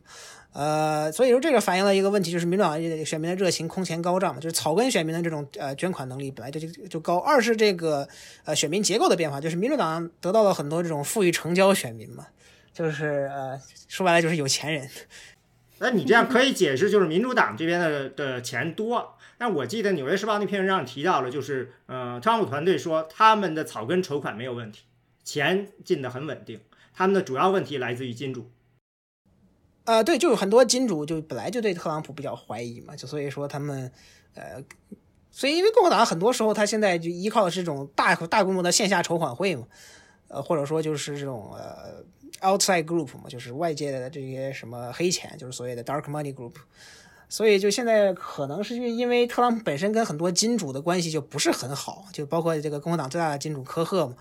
S2: 呃，所以说这个反映了一个问题，就是民主党选民的热情空前高涨嘛，就是草根选民的这种呃捐款能力本来就就就高。二是这个呃选民结构的变化，就是民主党得到了很多这种富裕成交选民嘛，就是呃说白了就是有钱人。
S1: 那你这样可以解释，就是民主党这边的的钱多。但我记得《纽约时报》那篇文章提到了，就是呃，特朗普团队说他们的草根筹款没有问题，钱进的很稳定，他们的主要问题来自于金主。
S2: 呃，对，就有很多金主就本来就对特朗普比较怀疑嘛，就所以说他们，呃，所以因为共和党很多时候他现在就依靠的是这种大大规模的线下筹款会嘛，呃，或者说就是这种呃 outside group 嘛，就是外界的这些什么黑钱，就是所谓的 dark money group。所以就现在可能是因为特朗普本身跟很多金主的关系就不是很好，就包括这个共和党最大的金主科赫嘛，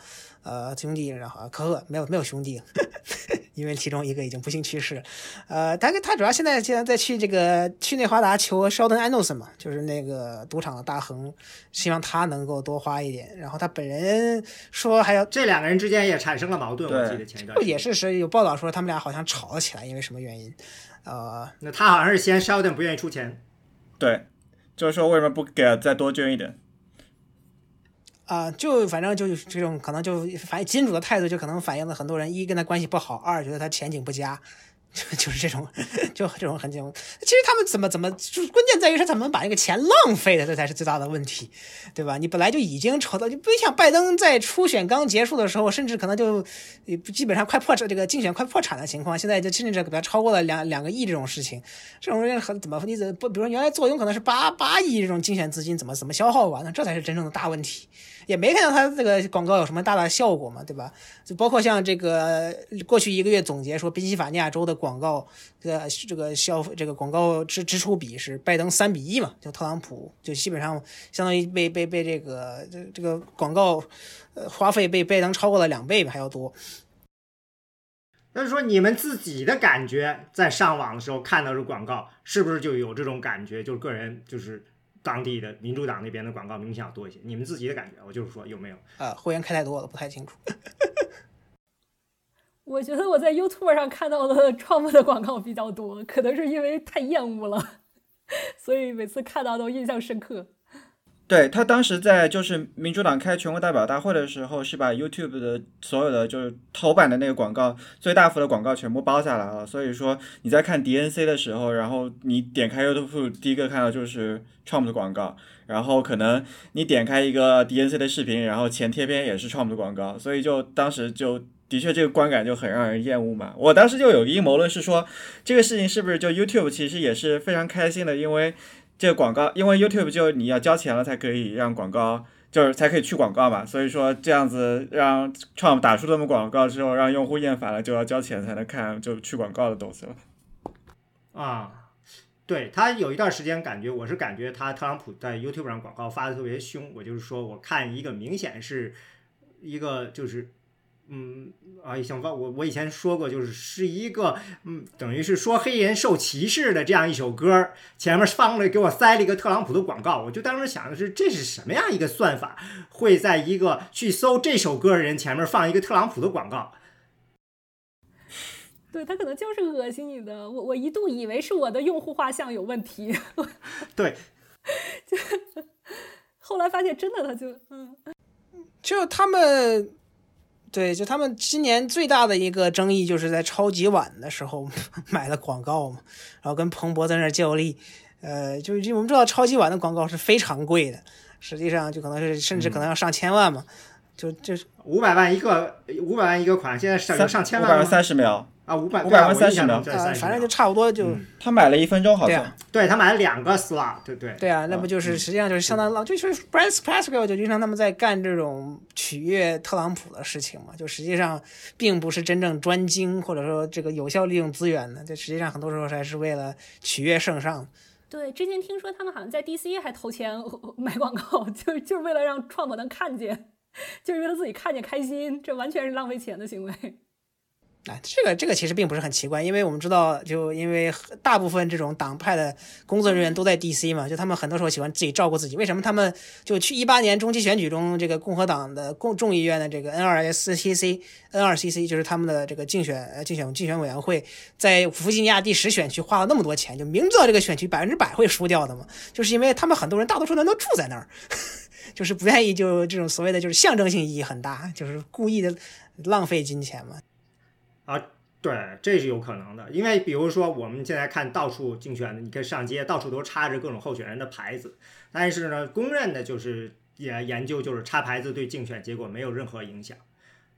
S2: 呃兄弟，然后科赫没有没有兄弟，因为其中一个已经不幸去世了。呃，他他主要现在现在在去这个去内华达求肖登安诺森嘛，就是那个赌场的大亨，希望他能够多花一点。然后他本人说还要，
S1: 这两个人之间也产生了矛盾，我记得前一段
S2: 也是是有报道说他们俩好像吵了起来，因为什么原因？呃，
S1: 那他好像是嫌肖登不愿意出钱，
S3: 对，就是说为什么不给再多捐一点？
S2: 啊、就反正就是这种可能就反正金主的态度就可能反映了很多人一跟他关系不好，二觉得他前景不佳。就是这种，就这种很这种。其实他们怎么怎么，就关键在于是怎么把那个钱浪费了，这才是最大的问题，对吧？你本来就已经筹到，就不像拜登在初选刚结束的时候，甚至可能就基本上快破产，这个竞选快破产的情况，现在就甚至给他超过了两两个亿这种事情。这种人很怎么你怎不，比如说原来坐拥可能是八八亿这种竞选资金，怎么怎么消耗完呢？这才是真正的大问题。也没看到他这个广告有什么大的效果嘛，对吧？就包括像这个过去一个月总结说，宾夕法尼亚州的广告，呃，这个消费这个广告支支出比是拜登三比一嘛，就特朗普就基本上相当于被被被这个这这个广告呃花费被拜登超过了两倍吧还要多。
S1: 那说你们自己的感觉，在上网的时候看到这广告，是不是就有这种感觉？就是个人就是。当地的民主党那边的广告明显要多一些，你们自己的感觉，我就是说有没有？
S2: 啊，会员开太多了，不太清楚。
S4: 我觉得我在 YouTube 上看到的 Trump 的广告比较多，可能是因为太厌恶了，所以每次看到都印象深刻。
S3: 对他当时在就是民主党开全国代表大会的时候，是把 YouTube 的所有的就是头版的那个广告最大幅的广告全部包下来了。所以说你在看 DNC 的时候，然后你点开 YouTube 第一个看到就是 Trump 的广告，然后可能你点开一个 DNC 的视频，然后前贴片也是 Trump 的广告，所以就当时就的确这个观感就很让人厌恶嘛。我当时就有个阴谋论是说，这个事情是不是就 YouTube 其实也是非常开心的，因为。这个广告，因为 YouTube 就你要交钱了才可以让广告，就是才可以去广告嘛。所以说这样子让 Trump 打出这么广告之后，让用户厌烦了，就要交钱才能看就去广告的东西了。
S1: 啊，对他有一段时间感觉，我是感觉他特朗普在 YouTube 上广告发的特别凶。我就是说，我看一个明显是一个就是。嗯啊，行吧，我我以前说过，就是是一个嗯，等于是说黑人受歧视的这样一首歌，前面放了给我塞了一个特朗普的广告，我就当时想的是，这是什么样一个算法，会在一个去搜这首歌的人前面放一个特朗普的广告？
S4: 对他可能就是恶心你的，我我一度以为是我的用户画像有问题，
S1: 对，
S4: 就后来发现真的他就嗯，
S2: 就他们。对，就他们今年最大的一个争议，就是在超级碗的时候 买了广告嘛，然后跟彭博在那儿较力，呃，就就我们知道超级碗的广告是非常贵的，实际上就可能是甚至可能要上千万嘛，就就是
S1: 五百万一个，五百万一个款，现在上上千万
S3: 五百万三十秒。
S1: 啊，五百
S3: 五百万三十秒，
S2: 反正就差不多就。
S3: 他买了一分钟，好像。
S1: 对他买了两个 slot，对对。
S2: 对啊，那不就是实际上就是相当浪，就是 Brad Pascal 就经常他们在干这种取悦特朗普的事情嘛，就实际上并不是真正专精或者说这个有效利用资源的，这实际上很多时候还是为了取悦圣上。
S4: 对，之前听说他们好像在 DC 还投钱 买广告，就是就是为了让 Trump 能看见，就是为了自己看见开心，这完全是浪费钱的行为。
S2: 啊，这个这个其实并不是很奇怪，因为我们知道，就因为大部分这种党派的工作人员都在 D.C. 嘛，就他们很多时候喜欢自己照顾自己。为什么他们就去一八年中期选举中，这个共和党的共众议院的这个 N.R.S.C.C. N.R.C.C. 就是他们的这个竞选呃竞选竞选委员会，在弗吉尼亚第十选区花了那么多钱，就明知道这个选区百分之百会输掉的嘛，就是因为他们很多人大多数人都住在那儿，就是不愿意就这种所谓的就是象征性意义很大，就是故意的浪费金钱嘛。
S1: 啊，对，这是有可能的，因为比如说我们现在看到处竞选的，你看上街到处都插着各种候选人的牌子，但是呢，公认的就是也研究就是插牌子对竞选结果没有任何影响，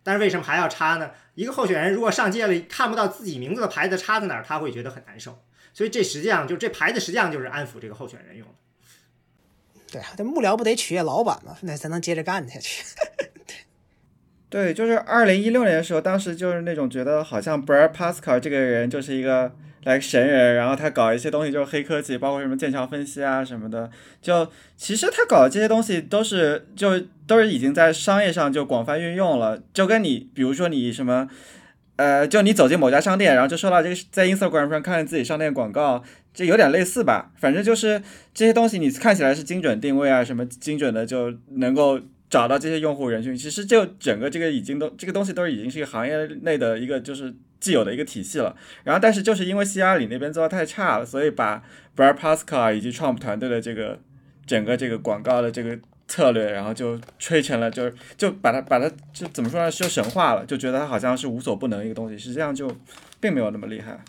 S1: 但是为什么还要插呢？一个候选人如果上街了看不到自己名字的牌子插在哪儿，他会觉得很难受，所以这实际上就这牌子实际上就是安抚这个候选人用的。
S2: 对啊，这幕僚不得取悦老板嘛，那才能接着干下去。
S3: 对，就是二零一六年的时候，当时就是那种觉得好像 Brad Pascal 这个人就是一个来神人，然后他搞一些东西就是黑科技，包括什么剑桥分析啊什么的。就其实他搞的这些东西都是就都是已经在商业上就广泛运用了。就跟你比如说你什么，呃，就你走进某家商店，然后就收到这个在 Instagram 上看自己商店广告，这有点类似吧？反正就是这些东西你看起来是精准定位啊，什么精准的就能够。找到这些用户人群，其实就整个这个已经都这个东西都已经是一个行业内的一个就是既有的一个体系了。然后，但是就是因为希拉里那边做的太差了，所以把 Brad Pascal 以及 Trump 团队的这个整个这个广告的这个策略，然后就吹成了，就是就把它把它就怎么说呢，就神话了，就觉得它好像是无所不能一个东西，实际上就并没有那么厉害。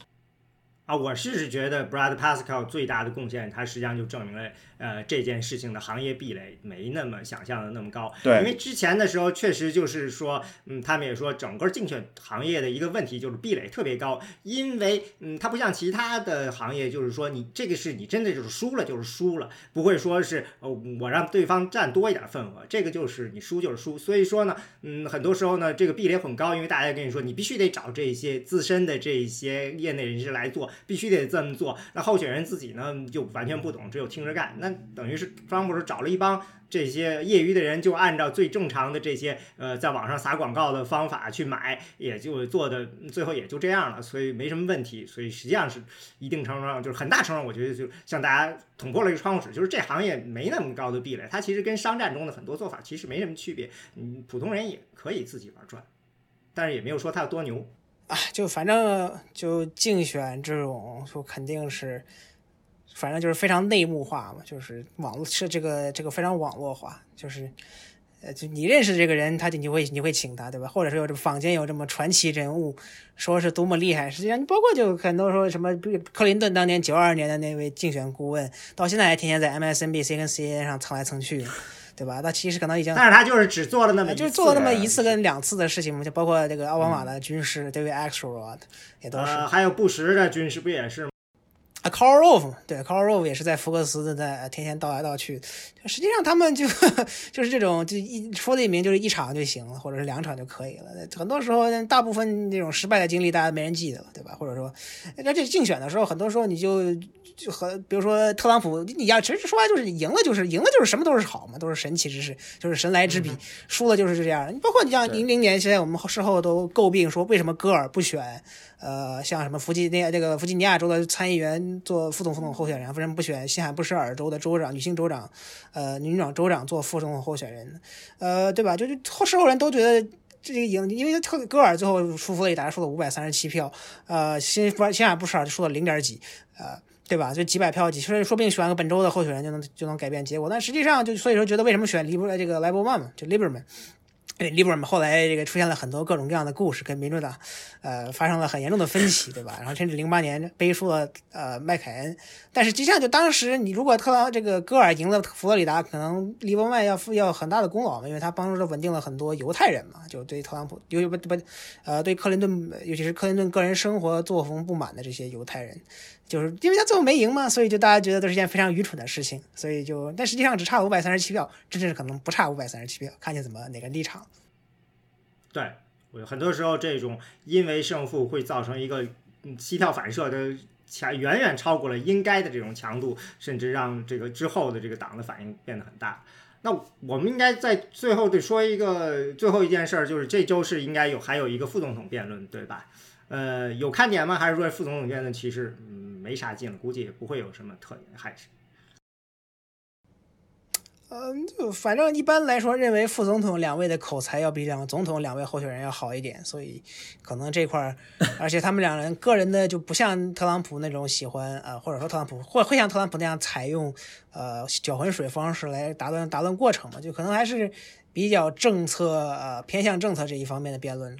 S1: 啊，我是觉得 Brad Pascal 最大的贡献，他实际上就证明了。呃，这件事情的行业壁垒没那么想象的那么高，
S3: 对，
S1: 因为之前的时候确实就是说，嗯，他们也说整个竞选行业的一个问题就是壁垒特别高，因为嗯，它不像其他的行业，就是说你这个是你真的就是输了就是输了，不会说是呃我让对方占多一点份额，这个就是你输就是输，所以说呢，嗯，很多时候呢这个壁垒很高，因为大家跟你说你必须得找这些资深的这些业内人士来做，必须得这么做，那候选人自己呢就完全不懂，只有听着干。那等于是特朗普是找了一帮这些业余的人，就按照最正常的这些呃在网上撒广告的方法去买，也就做的最后也就这样了，所以没什么问题。所以实际上是一定程度上就是很大程度，我觉得就向大家捅破了一个窗户纸，就是这行业没那么高的壁垒，它其实跟商战中的很多做法其实没什么区别，嗯，普通人也可以自己玩转，但是也没有说它有多牛
S2: 啊。就反正就竞选这种，就肯定是。反正就是非常内幕化嘛，就是网络是这个这个非常网络化，就是。呃，就你认识这个人，他就你会你会请他，对吧？或者说有这坊间有这么传奇人物，说是多么厉害，实际上包括就很多说什么比，克林顿当年九二年的那位竞选顾问，到现在还天天在 MSNBC 跟 CNN 上蹭来蹭去，对吧？那其实可能已经，
S1: 但是他就是只做了那么
S2: 就是做了那么一次跟两次的事情嘛，就包括这个奥巴马的军师 David Axelrod 也都是，
S1: 还有布什的军师不也是吗？
S2: 啊，Carl Rove，对，Carl Rove 也是在福克斯在天天倒来倒去。实际上他们就 就是这种，就一说的一名就是一场就行了，或者是两场就可以了。很多时候，大部分这种失败的经历，大家没人记得了，对吧？或者说，而且竞选的时候，很多时候你就就和比如说特朗普，你要其实说白就是赢了就是赢了就是什么都是好嘛，都是神奇之事，就是神来之笔。输了就是这样。你包括你像零零年，现在我们事后都诟病说，为什么戈尔不选？呃，像什么弗吉尼亚这个弗吉尼亚州的参议员做副总副总候选人，为什么不选新罕布什尔州的州长女性州长，呃，女长州长做副总统候选人？呃，对吧？就是后事后人都觉得这个赢，因为特戈尔最后出佛罗里达输了五百三十七票，呃，新新罕布什尔就输了零点几，呃，对吧？就几百票几，说说不定选个本周的候选人就能就能改变结果。但实际上就所以说觉得为什么选利伯这个莱伯曼嘛，就 Liberman。对，利伯尔们后来这个出现了很多各种各样的故事，跟民主党，呃，发生了很严重的分歧，对吧？然后甚至零八年背书了呃麦凯恩，但是实际上就当时你如果特朗这个戈尔赢了佛罗里达，可能利伯曼要负要很大的功劳嘛，因为他帮助着稳定了很多犹太人嘛，就对特朗普，尤其不不呃对克林顿，尤其是克林顿个人生活作风不满的这些犹太人。就是因为他最后没赢嘛，所以就大家觉得都是一件非常愚蠢的事情，所以就但实际上只差五百三十七票，真正可能不差五百三十七票，看你怎么哪个立场。
S1: 对我，很多时候这种因为胜负会造成一个膝跳反射的强，远远超过了应该的这种强度，甚至让这个之后的这个党的反应变得很大。那我们应该在最后得说一个最后一件事儿，就是这周是应该有还有一个副总统辩论，对吧？呃，有看点吗？还是说副总统辩论其实嗯没啥劲，估计也不会有什么特点，还是？
S2: 嗯，就反正一般来说，认为副总统两位的口才要比两个总统两位候选人要好一点，所以可能这块儿，而且他们两人个人的就不像特朗普那种喜欢呃，或者说特朗普或会像特朗普那样采用呃搅浑水方式来打断打断过程嘛，就可能还是比较政策呃偏向政策这一方面的辩论。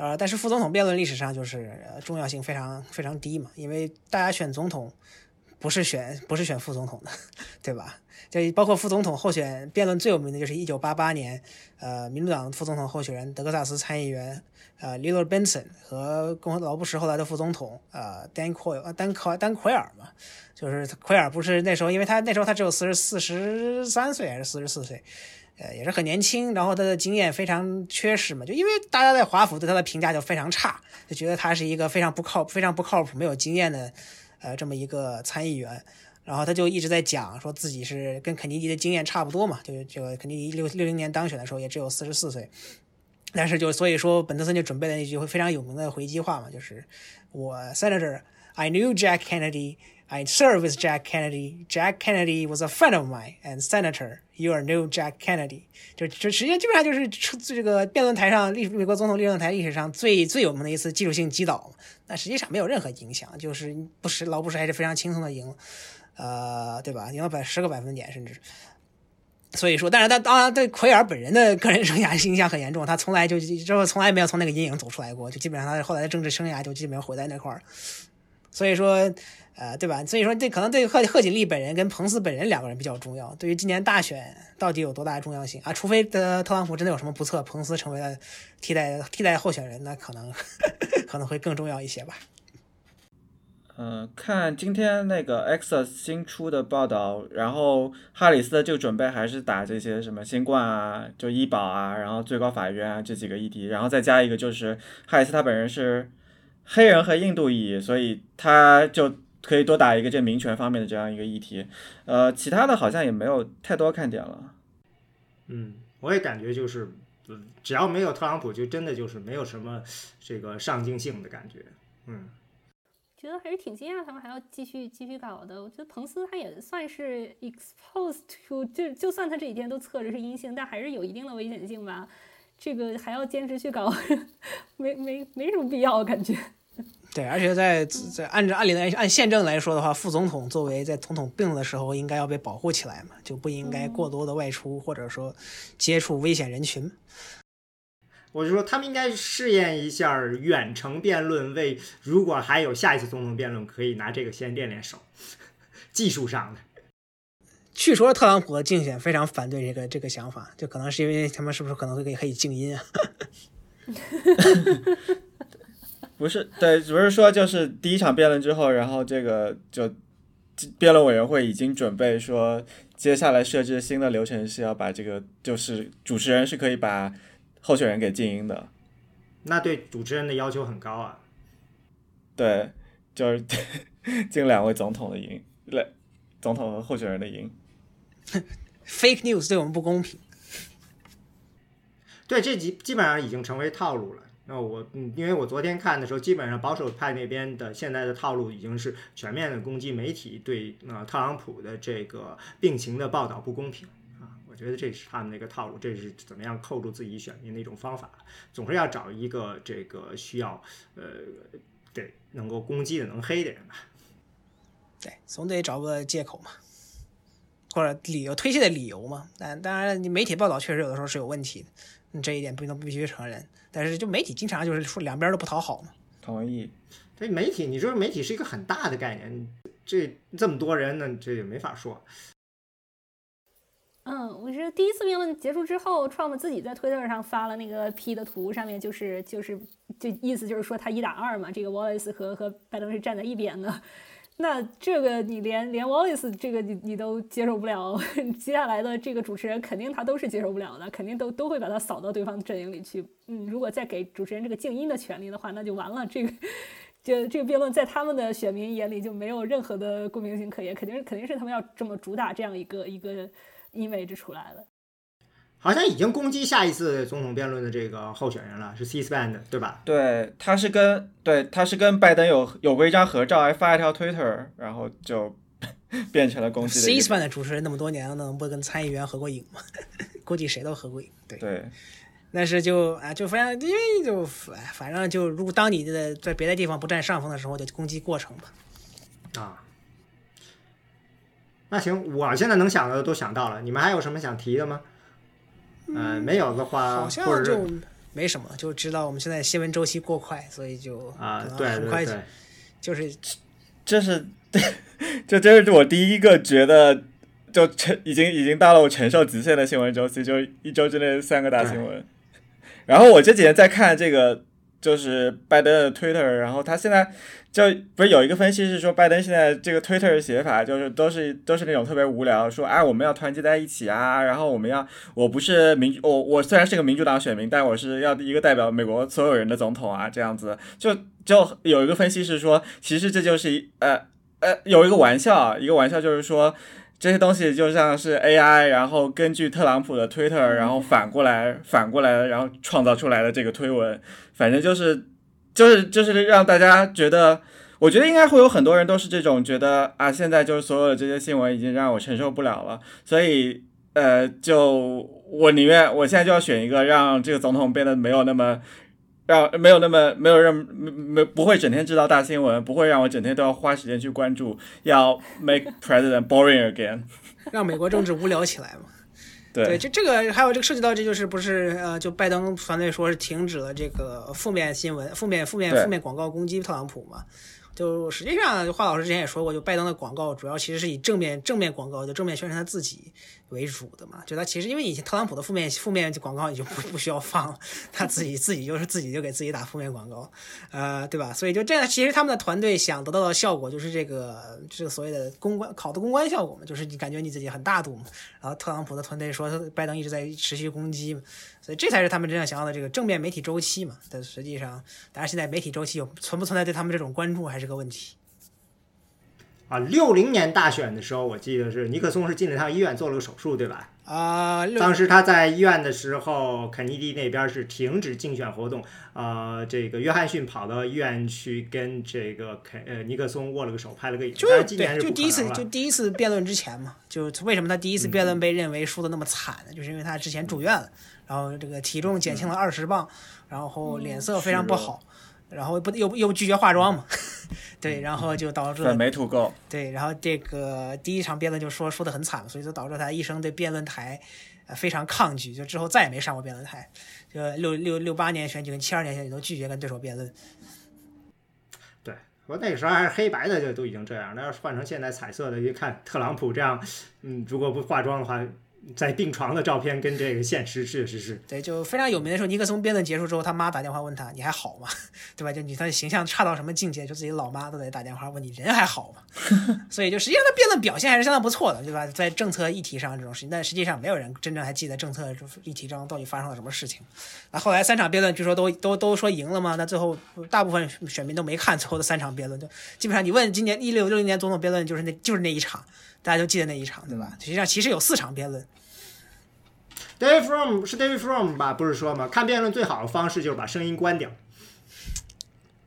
S2: 呃，但是副总统辩论历史上就是重要性非常非常低嘛，因为大家选总统不是选不是选副总统的，对吧？就包括副总统候选辩论最有名的就是一九八八年，呃，民主党副总统候选人德克萨斯参议员呃 l i l l Benson 和共和老布什后来的副总统呃 Dan Quayle 丹奎丹奎尔嘛，就是奎尔不是那时候，因为他那时候他只有四十四十三岁还是四十四岁。呃，也是很年轻，然后他的经验非常缺失嘛，就因为大家在华府对他的评价就非常差，就觉得他是一个非常不靠、非常不靠谱、没有经验的，呃，这么一个参议员。然后他就一直在讲，说自己是跟肯尼迪的经验差不多嘛，就这个肯尼迪六六零年当选的时候也只有四十四岁，但是就所以说本特森就准备了那句非常有名的回击话嘛，就是我 Senator I knew Jack Kennedy。I served with Jack Kennedy. Jack Kennedy was a friend of mine, and Senator, you are no Jack Kennedy. 就就实际上基本上就是出这个辩论台上历美国总统辩论台历史上最最有名的一次技术性击倒。那实际上没有任何影响，就是不是老布什还是非常轻松的赢，呃，对吧？赢了百十个百分点甚至。所以说，但是他当然对奎尔本人的个人生涯影响很严重，他从来就之后从来没有从那个阴影走出来过，就基本上他后来的政治生涯就基本上毁在那块儿。所以说。呃，对吧？所以说，这可能对贺贺锦丽本人跟彭斯本人两个人比较重要。对于今年大选到底有多大的重要性啊？除非的特朗普真的有什么不测，彭斯成为了替代替代候选人，那可能 可能会更重要一些吧。
S3: 嗯，看今天那个 X 新出的报道，然后哈里斯就准备还是打这些什么新冠啊，就医保啊，然后最高法院啊这几个议题，然后再加一个就是哈里斯他本人是黑人和印度裔，所以他就。可以多打一个这民权方面的这样一个议题，呃，其他的好像也没有太多看点了。
S1: 嗯，我也感觉就是，只要没有特朗普，就真的就是没有什么这个上进性的感觉。嗯，
S4: 觉得还是挺惊讶，他们还要继续继续搞的。我觉得彭斯他也算是 exposed to，就就算他这几天都测着是阴性，但还是有一定的危险性吧。这个还要坚持去搞，没没没什么必要感觉。
S2: 对，而且在在按照按理来按宪政来说的话，副总统作为在总统病了的时候应该要被保护起来嘛，就不应该过多的外出或者说接触危险人群。
S1: 我就说他们应该试验一下远程辩论，为如果还有下一次总统辩论，可以拿这个先练练手，技术上的。
S2: 据说特朗普的竞选非常反对这个这个想法，就可能是因为他们是不是可能会可以静音啊？
S3: 不是，对，不是说就是第一场辩论之后，然后这个就辩论委员会已经准备说，接下来设置新的流程是要把这个就是主持人是可以把候选人给静音的。
S1: 那对主持人的要求很高啊。
S3: 对，就是进两位总统的音，来总统和候选人的音。
S2: Fake news 对我们不公平。
S1: 对，这基基本上已经成为套路了。那我嗯，因为我昨天看的时候，基本上保守派那边的现在的套路已经是全面的攻击媒体对呃特朗普的这个病情的报道不公平啊。我觉得这是他们的一个套路，这是怎么样扣住自己选民的一种方法，总是要找一个这个需要呃对能够攻击的能黑的人吧。
S2: 对，总得找个借口嘛。或者理由推卸的理由嘛？但当然，你媒体报道确实有的时候是有问题的，这一点不能必须承认。但是就媒体经常就是说两边都不讨好嘛。
S3: 同意。
S1: 这媒体，你说媒体是一个很大的概念，这这么多人呢，这也没法说。
S4: 嗯，我是第一次辩论结束之后，Trump 自己在推特上发了那个 P 的图，上面就是就是就意思就是说他一打二嘛，这个 Wallace 和和拜登是站在一边的。那这个你连连 Wallace 这个你你都接受不了，接下来的这个主持人肯定他都是接受不了的，肯定都都会把他扫到对方阵营里去。嗯，如果再给主持人这个静音的权利的话，那就完了。这个就这个辩论在他们的选民眼里就没有任何的共鸣性可言，肯定是肯定是他们要这么主打这样一个一个 image 出来了。
S1: 好像已经攻击下一次总统辩论的这个候选人了，是 C-SPAN 的，对吧？
S3: 对，他是跟对他是跟拜登有有过一张合照，还发一条 Twitter，然后就 变成了攻击。
S2: C-SPAN 的主持人那么多年了，能不跟参议员合过影吗？估计谁都合过影。对
S3: 对，
S2: 但是就啊，就非常因为就反正就如果当你的在别的地方不占上风的时候，就攻击过程吧。
S1: 啊，那行，我现在能想的都想到了，你们还有什么想提的吗？嗯，没有的话，
S2: 好像就没什么，就知道我们现在新闻周期过快，所以就
S1: 啊，对很快，
S2: 就是
S3: 这是这真是我第一个觉得就承已经已经到了我承受极限的新闻周期，就一周之内三个大新闻。然后我这几天在看这个，就是拜登的 Twitter，然后他现在。就不是有一个分析是说，拜登现在这个 Twitter 的写法就是都是都是那种特别无聊，说哎我们要团结在一起啊，然后我们要我不是民我我虽然是个民主党选民，但我是要一个代表美国所有人的总统啊，这样子就就有一个分析是说，其实这就是一呃呃有一个玩笑，一个玩笑就是说这些东西就像是 AI，然后根据特朗普的 Twitter，然后反过来反过来，然后创造出来的这个推文，反正就是。就是就是让大家觉得，我觉得应该会有很多人都是这种觉得啊，现在就是所有的这些新闻已经让我承受不了了，所以呃，就我宁愿我现在就要选一个让这个总统变得没有那么让没有那么没有让没没不会整天知道大新闻，不会让我整天都要花时间去关注，要 make president boring again，
S2: 让美国政治无聊起来嘛。对，就这个还有这个涉及到，这就是不是呃，就拜登团队说是停止了这个负面新闻、负面负面负面广告攻击特朗普嘛？就实际上，华老师之前也说过，就拜登的广告主要其实是以正面正面广告，就正面宣传他自己。为主的嘛，就他其实因为以前特朗普的负面负面广告已经不 不需要放了，他自己自己就是自己就给自己打负面广告，呃，对吧？所以就这样，其实他们的团队想得到的效果就是这个这个所谓的公关考的公关效果嘛，就是你感觉你自己很大度嘛。然后特朗普的团队说拜登一直在持续攻击嘛，所以这才是他们真正想要的这个正面媒体周期嘛。但实际上，当然现在媒体周期有存不存在对他们这种关注还是个问题。
S1: 啊，六零年大选的时候，我记得是尼克松是进了趟医院做了个手术，对吧？
S2: 啊，
S1: 当时他在医院的时候，肯尼迪那边是停止竞选活动，呃，这个约翰逊跑到医院去跟这个肯呃尼克松握了个手，拍了个影。
S2: 就
S1: 是，
S2: 就第一次就第一次辩论之前嘛，就为什么他第一次辩论被认为输的那么惨呢？就是因为他之前住院了，然后这个体重减轻了二十磅，然后脸色非常不好。然后不又又拒绝化妆嘛，对，然后就导致
S3: 粉没吐够。
S2: 对，然后这个第一场辩论就说说的很惨，所以就导致他一生对辩论台呃非常抗拒，就之后再也没上过辩论台。就六六六八年选举跟七二年选举都拒绝跟对手辩论。
S1: 对，我那个时候还是黑白的，就都已经这样。那要是换成现在彩色的，一看特朗普这样，嗯，如果不化妆的话。在病床的照片跟这个现实确实是
S2: 对，就非常有名的时候，尼克松辩论结束之后，他妈打电话问他：“你还好吗？” 对吧？就你他形象差到什么境界？就自己老妈都得打电话问你人还好吗？所以就实际上他辩论表现还是相当不错的，对吧？在政策议题上这种事情，但实际上没有人真正还记得政策议题中到底发生了什么事情。那后来三场辩论据说都都都说赢了嘛？那最后大部分选民都没看最后的三场辩论，就基本上你问今年一六六零年总统辩论就是那就是那一场。大家都记得那一场，对吧？实际上其实有四场辩论。
S1: David From 是 David From 吧？不是说吗？看辩论最好的方式就是把声音关掉。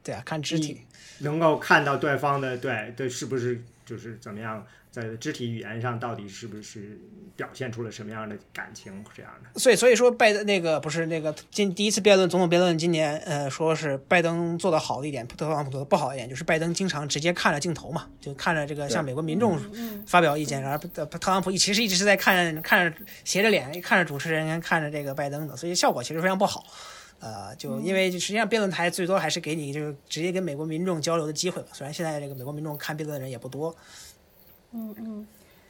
S2: 对啊，看肢体，
S1: 能够看到对方的对对是不是就是怎么样。在肢体语言上，到底是不是表现出了什么样的感情？这样的。
S2: 所以，所以说拜登那个不是那个今第一次辩论总统辩论，今年呃，说是拜登做的好的一点，特朗普做的不好一点，就是拜登经常直接看着镜头嘛，就看着这个向美国民众发表意见，然后特朗普其实一直是在看看着斜着脸看着主持人，看着这个拜登的，所以效果其实非常不好。呃，就因为实际上辩论台最多还是给你就是直接跟美国民众交流的机会吧，虽然现在这个美国民众看辩论的人也不多。
S4: 嗯嗯，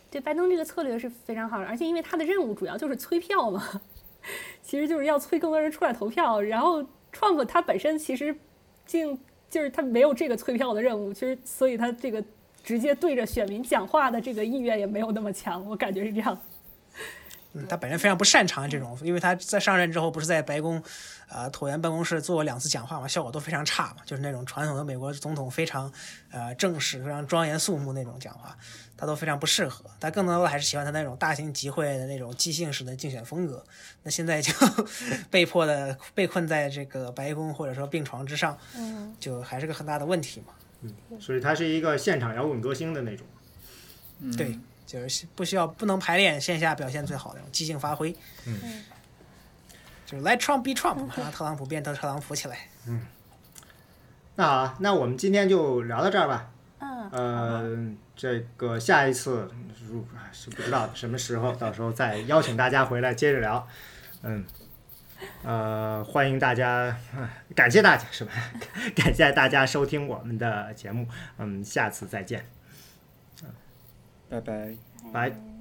S4: 对，拜登这个策略是非常好的，而且因为他的任务主要就是催票嘛，其实就是要催更多人出来投票。然后，Trump 他本身其实竟就是他没有这个催票的任务，其实所以他这个直接对着选民讲话的这个意愿也没有那么强，我感觉是这样。
S2: 嗯，他本人非常不擅长这种，因为他在上任之后不是在白宫，呃，椭圆办公室做过两次讲话嘛，效果都非常差嘛，就是那种传统的美国总统非常，呃，正式、非常庄严肃穆那种讲话，他都非常不适合。他更多的还是喜欢他那种大型集会的那种即兴式的竞选风格。那现在就 被迫的被困在这个白宫或者说病床之上，
S4: 嗯，
S2: 就还是个很大的问题嘛。
S1: 嗯，所以他是一个现场摇滚歌星的那种。
S2: 对。就是不需要不能排练，线下表现最好的即兴发挥。
S1: 嗯，
S2: 就是 Let Trump be Trump，让特朗普变特朗普起来。
S1: 嗯，那好，那我们今天就聊到这儿吧。
S4: 嗯。
S1: 呃，这个下一次是不知道什么时候，到时候再邀请大家回来接着聊。嗯。呃，欢迎大家，感谢大家是吧？感谢大家收听我们的节目。嗯，下次再见。
S3: 拜拜，
S1: 拜。